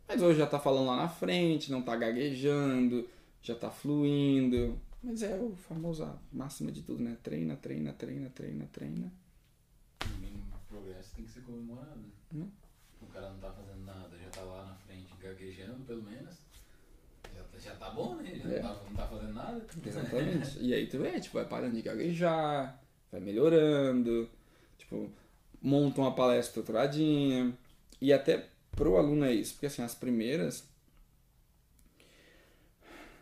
[SPEAKER 2] Mas hoje já tá falando lá na frente, não tá gaguejando, já tá fluindo. Mas é o famoso a máxima de tudo, né? Treina, treina, treina, treina, treina.
[SPEAKER 1] O mínimo progresso tem que ser comemorado.
[SPEAKER 2] Hum.
[SPEAKER 1] O cara não tá fazendo nada, já tá lá na frente gaguejando, pelo menos. Já, tá- já tá bom, né? Já
[SPEAKER 2] É.
[SPEAKER 1] não, tá, não tá fazendo nada.
[SPEAKER 2] Exatamente. e aí tu vê, tipo, vai parando de gaguejar, vai melhorando, tipo, monta uma palestra estruturadinha. E até pro aluno é isso, porque assim, as primeiras.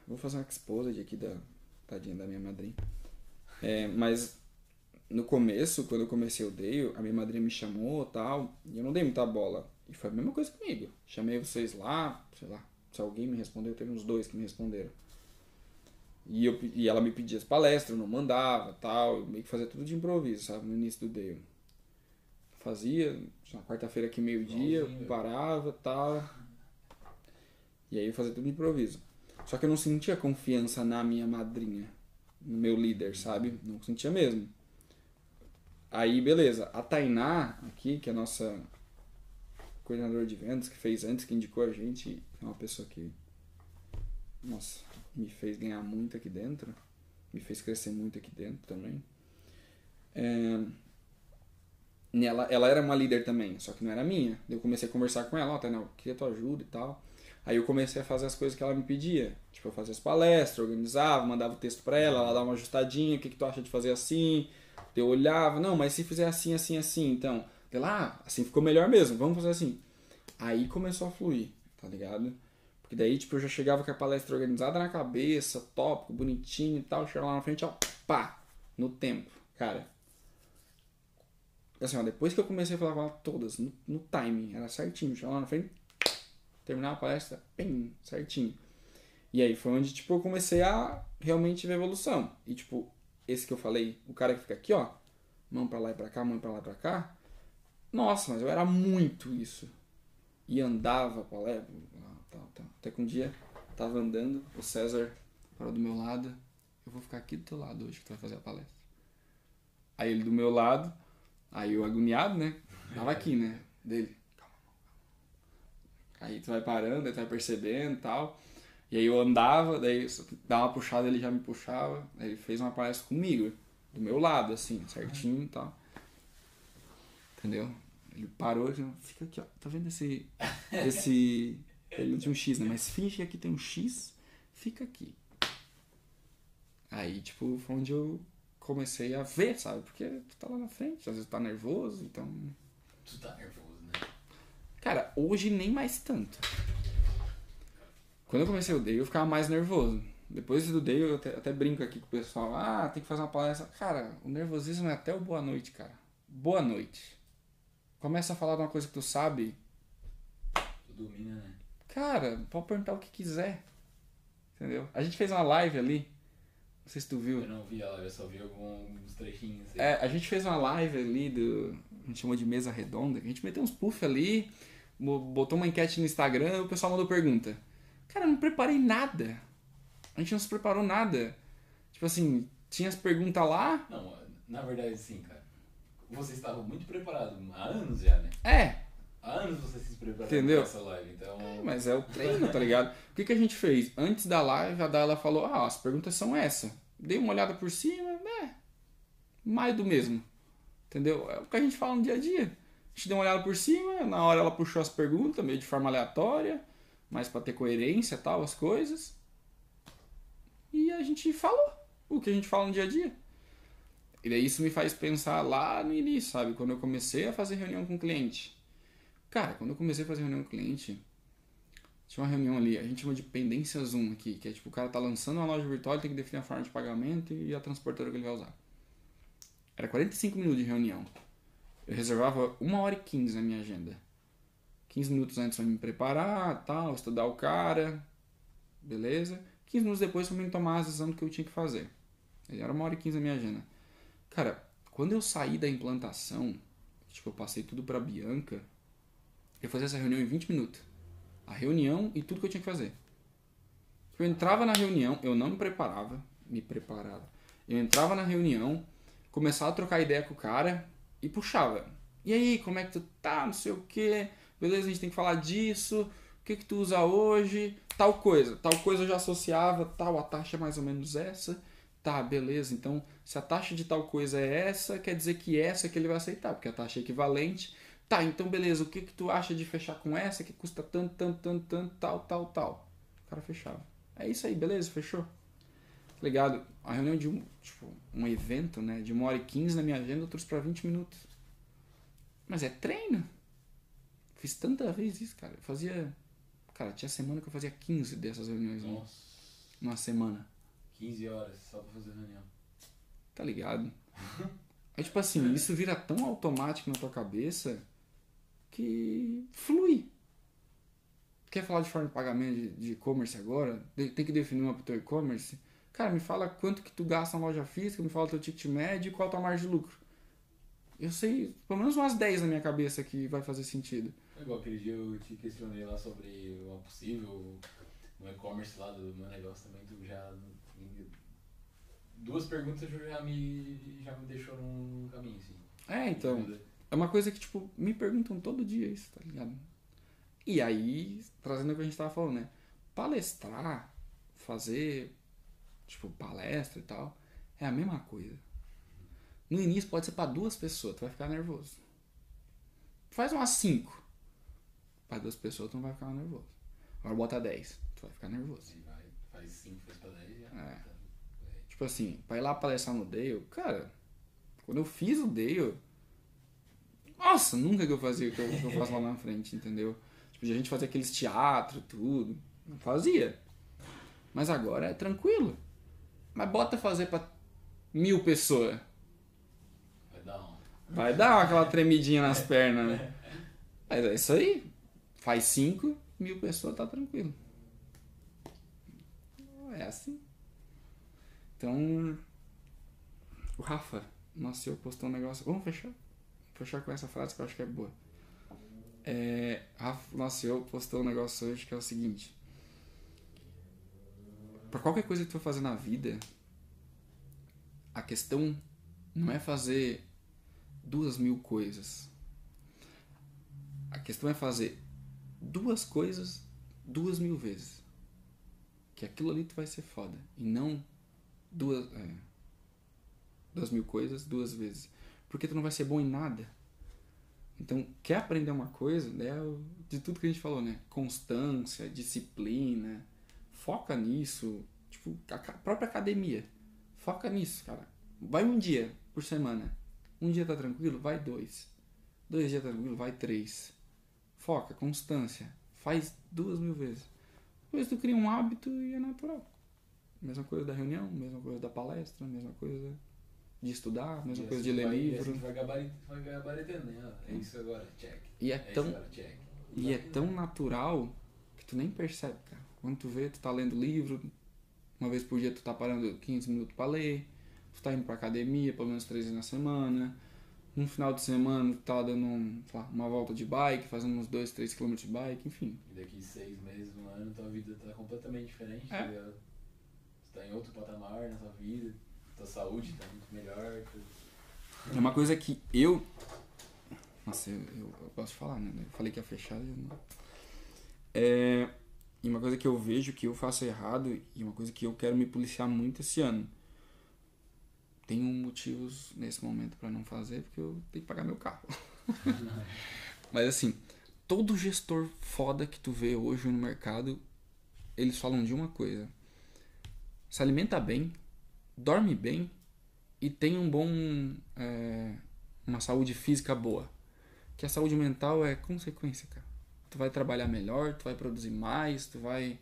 [SPEAKER 2] Vou fazer uma exposed aqui da tadinha da minha madrinha. É, mas no começo, quando eu comecei o Dale, a minha madrinha me chamou tal, e eu não dei muita bola. E foi a mesma coisa comigo. Chamei vocês lá, sei lá, se alguém me respondeu, teve uns dois que me responderam. E, eu, e ela me pedia as palestras, eu não mandava, tal, eu meio que fazia tudo de improviso, sabe, no início do Dale. Fazia, na quarta-feira aqui meio-dia, parava, tal. E aí eu fazia tudo de improviso. Só que eu não sentia confiança na minha madrinha, no meu líder, sabe? Não sentia mesmo. Aí, beleza. A Tainá, aqui, que é a nossa coordenadora de vendas, que fez antes, que indicou a gente, é uma pessoa que, nossa, me fez ganhar muito aqui dentro, me fez crescer muito aqui dentro também. É, nela, ela era uma líder também, só que não era minha. Eu comecei a conversar com ela, ó, Tainá, eu queria tua ajuda e tal. Aí eu comecei a fazer as coisas que ela me pedia. Tipo, eu fazia as palestras, organizava, mandava o texto pra ela, ela dava uma ajustadinha, o que, que tu acha de fazer assim? Eu olhava, não, mas se fizer assim, assim, assim, então. Sei lá, assim ficou melhor mesmo, vamos fazer assim. Aí começou a fluir, tá ligado? Porque daí, tipo, eu já chegava com a palestra organizada na cabeça, tópico, bonitinho e tal, chegava lá na frente, ó, pá, no tempo. Cara, assim, ó, depois que eu comecei a falar com ela todas, no, no timing, era certinho, chegava lá na frente, terminava a palestra, bem, certinho. E aí foi onde, tipo, eu comecei a realmente ver evolução. E, tipo, esse que eu falei, o cara que fica aqui, ó, mão pra lá e pra cá, mão pra lá e pra cá. Nossa, mas eu era muito isso. E andava palestra, tal, tal. Até que um dia tava andando, o César parou do meu lado. Eu vou ficar aqui do teu lado hoje que tu vai fazer a palestra. Aí ele do meu lado, aí eu agoniado, né? Tava aqui, né? Dele. Aí tu vai parando, aí tu vai percebendo e tal. E aí eu andava, daí dava uma puxada, ele já me puxava. Aí ele fez uma palestra comigo, do meu lado, assim, certinho e tal. Entendeu? Ele parou e disse, fica aqui, ó. Tá vendo esse. Esse. Tinha um X, né? Mas finge que aqui tem um X, fica aqui. Aí, tipo, foi onde eu comecei a ver, sabe? Porque tu tá lá na frente, às vezes tá nervoso, então.
[SPEAKER 1] Tu tá nervoso, né?
[SPEAKER 2] Cara, hoje nem mais tanto. Quando eu comecei o Day, eu ficava mais nervoso. Depois do Day, eu até, até brinco aqui com o pessoal. Ah, tem que fazer uma palestra. Cara, o nervosismo é até o boa noite, cara. Boa noite. Começa a falar de uma coisa que tu sabe.
[SPEAKER 1] Tu domina, né?
[SPEAKER 2] Cara, pode perguntar o que quiser. Entendeu? A gente fez uma live ali. Não sei se tu viu.
[SPEAKER 1] Eu não vi ela, eu só vi alguns trechinhos. aí.
[SPEAKER 2] É, a gente fez uma live ali do. A gente chamou de mesa redonda. A gente meteu uns puff ali, botou uma enquete no Instagram e o pessoal mandou pergunta. Cara, eu não preparei nada. A gente não se preparou nada. Tipo assim, tinha as perguntas lá.
[SPEAKER 1] Não, na verdade sim, cara. Você estava muito preparado há anos já, né?
[SPEAKER 2] É,
[SPEAKER 1] Há anos você se preparou
[SPEAKER 2] Entendeu?
[SPEAKER 1] pra essa live, então.
[SPEAKER 2] mas é o treino, tá ligado? O que, que a gente fez? Antes da live, a Dala falou: Ah, as perguntas são essa. Dei uma olhada por cima, né? Mais do mesmo. Entendeu? É o que a gente fala no dia a dia. A gente deu uma olhada por cima, na hora ela puxou as perguntas, meio de forma aleatória, mas pra ter coerência tal, as coisas. E a gente falou o que a gente fala no dia a dia. E daí isso me faz pensar lá no início, sabe? Quando eu comecei a fazer reunião com o cliente. Cara, quando eu comecei a fazer reunião com cliente, tinha uma reunião ali, a gente chama de pendência Zoom aqui, que é tipo, o cara tá lançando uma loja virtual, tem que definir a forma de pagamento e a transportadora que ele vai usar. Era 45 minutos de reunião. Eu reservava 1 hora e 15 na minha agenda. 15 minutos antes pra me preparar, tal, estudar o cara, beleza? 15 minutos depois pra mim tomar a decisão do que eu tinha que fazer. Era 1 hora e 15 na minha agenda. Cara, quando eu saí da implantação, tipo, eu passei tudo pra Bianca, eu fazia essa reunião em 20 minutos. A reunião e tudo que eu tinha que fazer. Eu entrava na reunião, eu não me preparava, me preparava. Eu entrava na reunião, começava a trocar ideia com o cara e puxava. E aí, como é que tu tá? Não sei o que. Beleza, a gente tem que falar disso. que que tu usa hoje? Tal coisa. Tal coisa eu já associava, tal, a taxa é mais ou menos essa. Tá, beleza. Então, se a taxa de tal coisa é essa, quer dizer que essa que ele vai aceitar, porque a taxa é equivalente. Tá, então beleza, o que que tu acha de fechar com essa que custa tanto, tanto, tanto, tanto, tal, tal, tal. O cara fechava. É isso aí, beleza, fechou. Tá Ligado? A reunião de um, tipo, um evento, né, de uma hora e quinze na minha agenda, eu trouxe pra 20 minutos. Mas é treino. Fiz tanta vez isso, cara. Eu fazia. Cara, tinha semana que eu fazia 15 dessas reuniões né?
[SPEAKER 1] Nossa,
[SPEAKER 2] numa semana.
[SPEAKER 1] 15 horas só pra fazer reunião.
[SPEAKER 2] Tá ligado? É tipo assim, isso vira tão automático na tua cabeça que flui. Quer falar de forma de pagamento de- e-commerce agora? De- Tem que definir uma pro teu e-commerce? Cara, me fala quanto que tu gasta na loja física, me fala o teu ticket médio e qual a tua margem de lucro. Eu sei pelo menos umas 10 na minha cabeça que vai fazer sentido.
[SPEAKER 1] É Igual aquele dia eu te questionei lá sobre uma possível no e-commerce lá do meu negócio também, tu já. Duas perguntas já me, já me deixou num caminho, assim.
[SPEAKER 2] É, então. É uma coisa que, tipo, me perguntam todo dia isso, tá ligado? E aí, trazendo o que a gente tava falando, né? Palestrar, fazer, tipo, palestra e tal, é a mesma coisa. No início pode ser pra duas pessoas, tu vai ficar nervoso. Faz umas cinco. Pra duas pessoas tu não vai ficar nervoso. Agora bota dez, tu vai ficar nervoso.
[SPEAKER 1] Aí vai, faz 5, faz pra 10 já.
[SPEAKER 2] É. Tipo assim, pra ir lá palestrar no Dale, cara, quando eu fiz o Dale, nossa, nunca que eu fazia o que eu, que eu faço lá na frente, entendeu? Tipo, de a gente fazer aqueles teatro, tudo. Não fazia. Mas agora é tranquilo. Mas bota fazer pra mil pessoas.
[SPEAKER 1] Vai dar um.
[SPEAKER 2] Vai dar aquela tremidinha nas pernas, né? Mas é isso aí. Faz cinco, mil pessoas, tá tranquilo. É assim. Então, o Rafa, nosso senhor postou um negócio. Vamos fechar? Fechar com essa frase que eu acho que é boa. É, Rafa, senhor postou um negócio hoje que é o seguinte. Pra qualquer coisa que tu for fazer na vida, a questão não é fazer duas mil coisas. A questão é fazer duas coisas duas mil vezes. Que aquilo ali tu vai ser foda. E não duas. É, duas mil coisas duas vezes. Porque tu não vai ser bom em nada. Então, quer aprender uma coisa, é o- de tudo que a gente falou, né? Constância, disciplina. Foca nisso. Tipo, a própria academia. Foca nisso, cara. Vai um dia por semana. Um dia tá tranquilo? Vai dois. Dois dias tá tranquilo? Vai três. Foca, constância. Faz duas mil vezes. Depois tu cria um hábito e é natural. Mesma coisa da reunião, mesma coisa da palestra, mesma coisa de estudar, mesma coisa de
[SPEAKER 1] assim
[SPEAKER 2] ler
[SPEAKER 1] vai-
[SPEAKER 2] livro.
[SPEAKER 1] assim vai, gabarit, vai gabaritando, né? É isso agora, check.
[SPEAKER 2] E é
[SPEAKER 1] É
[SPEAKER 2] tão,
[SPEAKER 1] agora, check.
[SPEAKER 2] e é tão natural que tu nem percebe, cara. Quando tu vê, tu tá lendo livro, uma vez por dia tu tá parando 15 minutos pra ler, tu tá indo pra academia pelo menos três vezes na semana, no final de semana tu tá dando um, lá, uma volta de bike, fazendo uns 2, 3 km de bike, enfim.
[SPEAKER 1] E daqui seis meses, um ano, tua vida tá completamente diferente,
[SPEAKER 2] É.
[SPEAKER 1] tá ligado? Você tá em outro patamar na sua vida, tua saúde tá muito melhor.
[SPEAKER 2] É uma coisa que eu. Nossa, eu, eu, eu posso falar, né? Eu falei que ia fechar. Eu não... É. E uma coisa que eu vejo que eu faço errado e uma coisa que eu quero me policiar muito esse ano. Tenho motivos nesse momento pra não fazer porque eu tenho que pagar meu carro. Mas assim, todo gestor foda que tu vê hoje no mercado, eles falam de uma coisa: se alimenta bem, dorme bem e tem um bom é, uma saúde física boa. Que a saúde mental é consequência, cara. Tu vai trabalhar melhor, tu vai produzir mais, tu vai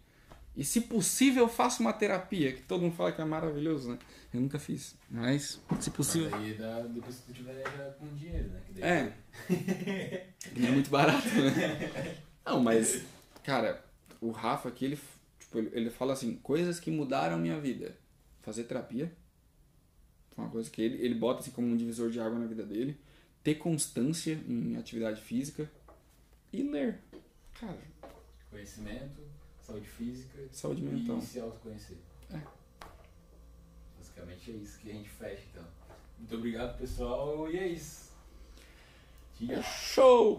[SPEAKER 2] e se possível faça uma terapia, que todo mundo fala que é maravilhoso, né? Eu nunca fiz, mas se possível.
[SPEAKER 1] Mas aí dá, depois que tu tiver com dinheiro, né? Que daí-
[SPEAKER 2] É. É muito barato, né? Não, mas, cara, o Rafa aqui, ele, tipo, ele, ele fala assim, coisas que mudaram minha vida. Fazer terapia. Foi uma coisa que ele, ele bota assim como um divisor de água na vida dele. Ter constância em atividade física. E ler. Cara,
[SPEAKER 1] Conhecimento, saúde física
[SPEAKER 2] saúde mental.
[SPEAKER 1] e se autoconhecer.
[SPEAKER 2] É.
[SPEAKER 1] Basicamente é isso que a gente fecha, então. Muito obrigado, pessoal, e é isso. Tchau.
[SPEAKER 2] Show!